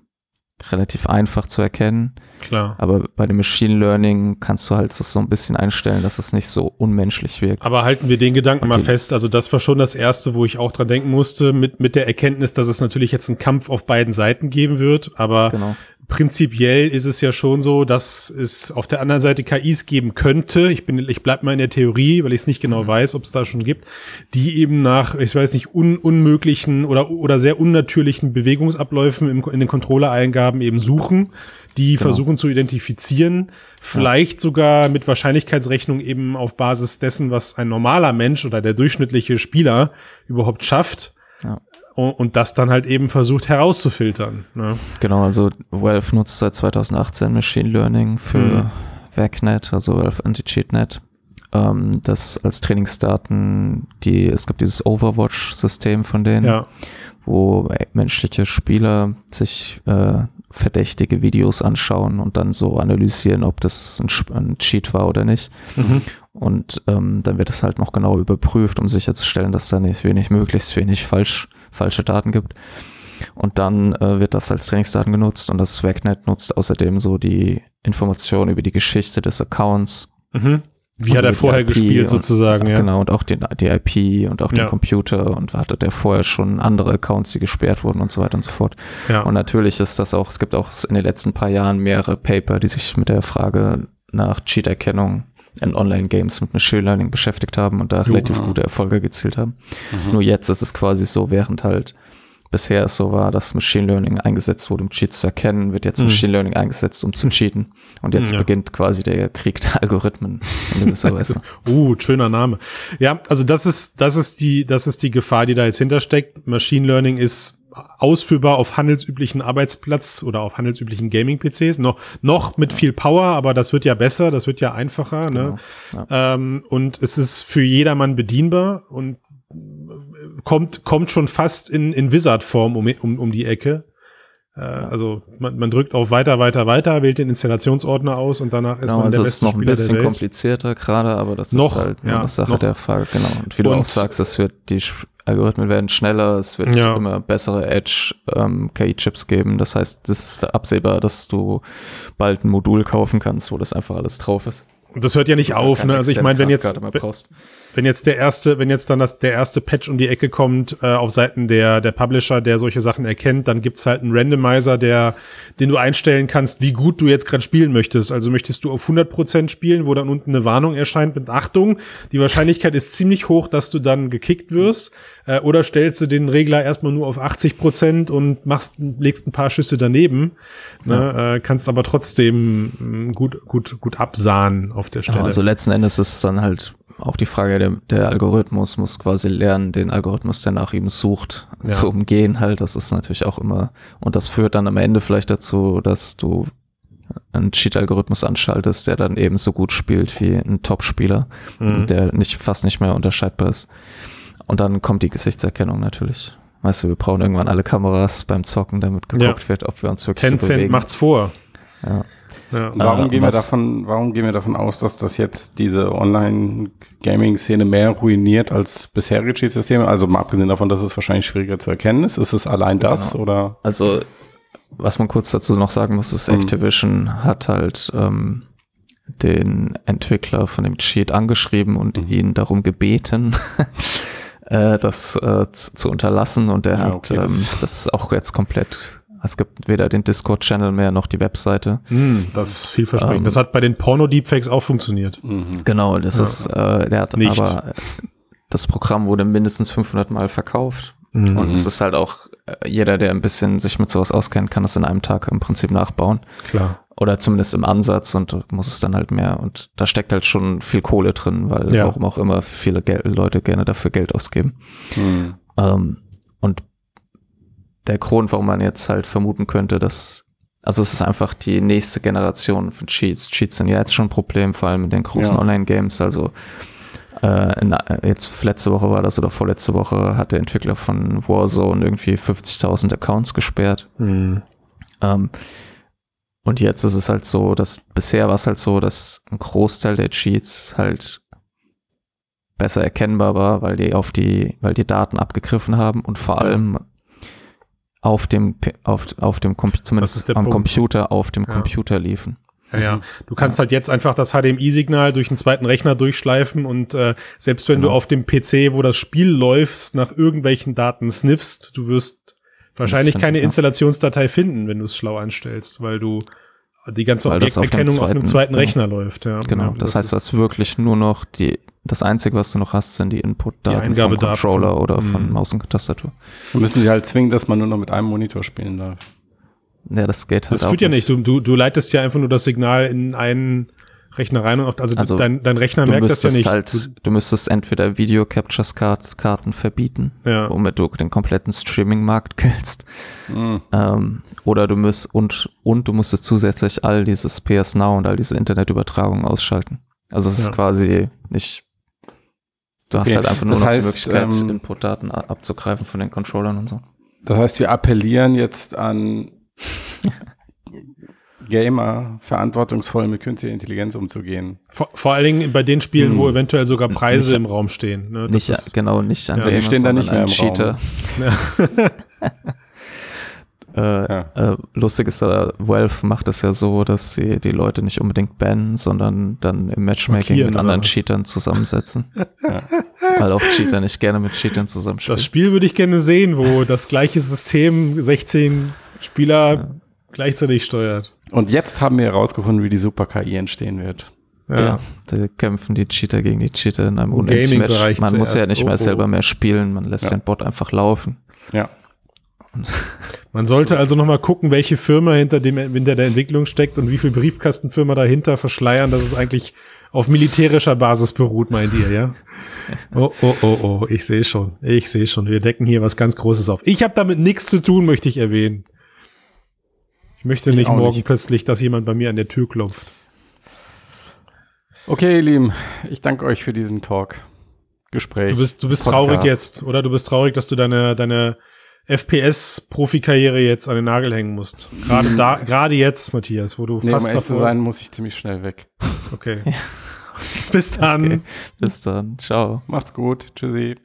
relativ einfach zu erkennen. Klar. Aber bei dem Machine Learning kannst du halt das so ein bisschen einstellen, dass es nicht so unmenschlich wirkt. Aber halten wir den Gedanken Und mal fest. Also das war schon das erste, wo ich auch dran denken musste, mit, mit der Erkenntnis, dass es natürlich jetzt einen Kampf auf beiden Seiten geben wird. Aber Genau. Prinzipiell ist es ja schon so, dass es auf der anderen Seite KIs geben könnte. Ich bin, ich bleib mal in der Theorie, weil ich es nicht genau weiß, ob es da schon gibt, die eben nach, ich weiß nicht, un, unmöglichen oder, oder sehr unnatürlichen Bewegungsabläufen im, in den Controller-Eingaben eben suchen, die Genau. versuchen zu identifizieren, vielleicht sogar mit Wahrscheinlichkeitsrechnung eben auf Basis dessen, was ein normaler Mensch oder der durchschnittliche Spieler überhaupt schafft. Ja. Und, das dann halt eben versucht herauszufiltern. Ne? Genau, also Valve nutzt seit 2018 Machine Learning für Mhm. VACnet, also Valve Anti-Cheat-Net. Ähm, das als Trainingsdaten, die, es gibt dieses Overwatch-System von denen, Ja. wo menschliche Spieler sich äh, verdächtige Videos anschauen und dann so analysieren, ob das ein, ein Cheat war oder nicht. Mhm. Und ähm, dann wird es halt noch genau überprüft, um sicherzustellen, dass da nicht wenig, möglichst wenig falsch, falsche Daten gibt. Und dann äh, wird das als Trainingsdaten genutzt und das WACnet nutzt außerdem so die Informationen über die Geschichte des Accounts. Mhm. Wie hat er vorher gespielt und- sozusagen, ja. Genau, und auch den, die IP und auch Ja. den Computer und hatte der vorher schon andere Accounts, die gesperrt wurden und so weiter und so fort. ja. Und natürlich ist das auch, es gibt auch in den letzten paar Jahren mehrere Paper, die sich mit der Frage nach Cheat-Erkennung in Online-Games mit Machine Learning beschäftigt haben und da relativ ja. gute Erfolge erzielt haben. Mhm. Nur jetzt ist es quasi so, während halt bisher es so war, dass Machine Learning eingesetzt wurde, um Cheats zu erkennen, wird jetzt Mhm. Machine Learning eingesetzt, um zu cheaten. Und jetzt Ja. beginnt quasi der Krieg der Algorithmen in gewisser Weise. Uh, schöner Name. Ja, also das ist, das ist die, das ist die Gefahr, die da jetzt hintersteckt. Machine Learning ist ausführbar auf handelsüblichen Arbeitsplatz oder auf handelsüblichen Gaming-PCs. Noch, noch mit viel Power, aber das wird ja besser, das wird ja einfacher. Ne? Genau, Ähm, und es ist für jedermann bedienbar und kommt, kommt schon fast in, in Wizard-Form um, um, um die Ecke. Äh, Also man, man drückt auf weiter, weiter, weiter, wählt den Installationsordner aus und danach ist Genau, man also der es ist beste noch ein Spieler bisschen der Welt. komplizierter gerade, aber das Noch, ist halt ja, eine Sache noch. der Fall, genau. Und wie du Und- auch sagst, es wird, die Algorithmen werden schneller, es wird Ja. immer bessere Edge-KI-Chips geben. Das heißt, das ist absehbar, dass du bald ein Modul kaufen kannst, wo das einfach alles drauf ist. Und das hört ja nicht auf, ne? Also ich meine, wenn jetzt. Wenn jetzt der erste, wenn jetzt dann das, der erste Patch um die Ecke kommt äh, auf Seiten der der Publisher, der solche Sachen erkennt, dann gibt's halt einen Randomizer, der, den du einstellen kannst, wie gut du jetzt gerade spielen möchtest. Also möchtest du auf 100% spielen, wo dann unten eine Warnung erscheint mit Achtung, die Wahrscheinlichkeit ist ziemlich hoch, dass du dann gekickt wirst. Äh, oder stellst du den Regler erstmal nur auf 80% und machst, legst ein paar Schüsse daneben, ne? äh, kannst aber trotzdem mh, gut gut gut absahen auf der Stelle. Genau, also letzten Endes ist es dann halt auch die Frage, der, der Algorithmus muss quasi lernen, den Algorithmus, der nach ihm sucht, Ja. zu umgehen halt. Das ist natürlich auch immer, und das führt dann am Ende vielleicht dazu, dass du einen Cheat-Algorithmus anschaltest, der dann ebenso gut spielt wie ein Top-Spieler, Mhm. der nicht, fast nicht mehr unterscheidbar ist. Und dann kommt die Gesichtserkennung natürlich. Weißt du, wir brauchen irgendwann alle Kameras beim Zocken, damit geguckt wird, ob wir uns wirklich so Tencent bewegen. macht's vor. Ja. Ja. Warum Äh, gehen wir davon, warum gehen wir davon aus, dass das jetzt diese Online-Gaming-Szene mehr ruiniert als bisherige Cheat-Systeme? Also mal abgesehen davon, dass es wahrscheinlich schwieriger zu erkennen ist. Ist es allein das Genau. oder? Also, was man kurz dazu noch sagen muss, ist, Mhm. Activision hat halt ähm, den Entwickler von dem Cheat angeschrieben und Mhm. ihn darum gebeten, äh, das äh, zu, zu unterlassen. Und er Ja, hat okay, ähm, das- das, ist auch jetzt komplett, es gibt weder den Discord-Channel mehr noch die Webseite. Hm, das ist vielversprechend. Ähm, das hat bei den Porno-Deepfakes auch funktioniert. Mhm. Genau, das Ja. ist, äh, der hat Nicht. aber, äh, das Programm wurde mindestens 500 Mal verkauft. Mhm. Und es ist halt auch, äh, jeder, der ein bisschen sich mit sowas auskennt, kann das in einem Tag im Prinzip nachbauen. Klar. Oder zumindest im Ansatz und muss es dann halt mehr. Und da steckt halt schon viel Kohle drin, weil Ja. warum auch immer viele Leute gerne dafür Geld ausgeben. Mhm. Ähm, und der Grund, warum man jetzt halt vermuten könnte, dass, also es ist einfach die nächste Generation von Cheats. Cheats sind ja jetzt schon ein Problem, vor allem in den großen Ja. Online-Games. Also äh, in, jetzt letzte Woche war das oder vorletzte Woche hat der Entwickler von Warzone irgendwie 50.000 Accounts gesperrt. Hm. Ähm, und jetzt ist es halt so, dass bisher war es halt so, dass ein Großteil der Cheats halt besser erkennbar war, weil die auf die, weil die Daten abgegriffen haben und vor allem auf dem, auf, auf dem, zumindest am Punkt. Computer, auf dem Ja. Computer liefen. Ja, ja. Du kannst halt jetzt einfach das HDMI-Signal durch einen zweiten Rechner durchschleifen und äh, selbst wenn du Genau. auf dem PC, wo das Spiel läuft, nach irgendwelchen Daten sniffst, du wirst wahrscheinlich finden, keine ja. Installationsdatei finden, wenn du es schlau anstellst, weil du die ganze Weil das auf dem Objekterkennung auf, einem zweiten- ja. Rechner läuft. Ja, Genau. Ja, das, heißt, du ist- wirklich nur noch die, das einzige, was du noch hast, sind die Input-Daten vom Controller von- oder von Mhm. Maus und Tastatur. Dann müssen sie halt zwingen, dass man nur noch mit einem Monitor spielen darf. Ja, das geht halt Das auch führt ja nicht. Du, du, du leitest ja einfach nur das Signal in einen Rechner rein und auf, also, Also, dein, dein Rechner merkt das ja nicht. halt, du müsstest entweder Video Captures Card Karten verbieten, ja. womit du den kompletten Streaming-Markt killst, Mhm. ähm, oder du musst und und du musstest zusätzlich all dieses PS Now und all diese Internetübertragungen ausschalten. Also es ist Ja. quasi nicht. Du hast Okay, halt einfach nur das noch heißt, die Möglichkeit, ähm, Inputdaten abzugreifen von den Controllern und so. Das heißt, wir appellieren jetzt an Gamer, verantwortungsvoll mit künstlicher Intelligenz umzugehen. Vor, vor allen Dingen bei den Spielen, Hm. wo eventuell sogar Preise Nicht- im Raum stehen. Ne? Nicht ist- genau nicht an ja, die Gamer, stehen da nicht mehr an im Cheater. äh, Ja. Äh, lustig ist, äh, Valve macht es ja so, dass sie die Leute nicht unbedingt bannen, sondern dann im Matchmaking Markieren mit anderen was? Cheatern zusammensetzen. Ja. Weil auch Cheater nicht gerne mit Cheatern zusammenspielen. Das Spiel würde ich gerne sehen, wo das gleiche System 16 Spieler gleichzeitig steuert. Und jetzt haben wir herausgefunden, wie die Super-KI entstehen wird. ja. da kämpfen die Cheater gegen die Cheater in einem unendlichen Match. Man muss ja zuerst. nicht Oh, mehr oh. selber mehr spielen, man lässt Ja. den Bot einfach laufen. Ja. Man sollte also noch mal gucken, welche Firma hinter dem hinter der Entwicklung steckt und wie viel Briefkastenfirma dahinter verschleiern, dass es eigentlich auf militärischer Basis beruht, meint ihr, ja? Oh, oh, oh, oh, ich sehe schon. Ich sehe schon. Wir decken hier was ganz Großes auf. Ich habe damit nichts zu tun, möchte ich erwähnen. Ich möchte Ich nicht auch morgen nicht. plötzlich, dass jemand bei mir an der Tür klopft. Okay, ihr Lieben, ich danke euch für diesen Talk. Gespräch. Du bist, du bist Podcast. traurig jetzt, oder? Du bist traurig, dass du deine, deine FPS-Profikarriere jetzt an den Nagel hängen musst. Gerade da, gerade jetzt, Matthias, wo du Nee, um fast zu davor. sein, muss ich ziemlich schnell weg. Okay. Bis dann. Okay. Bis dann. Ciao. Macht's gut. Tschüssi.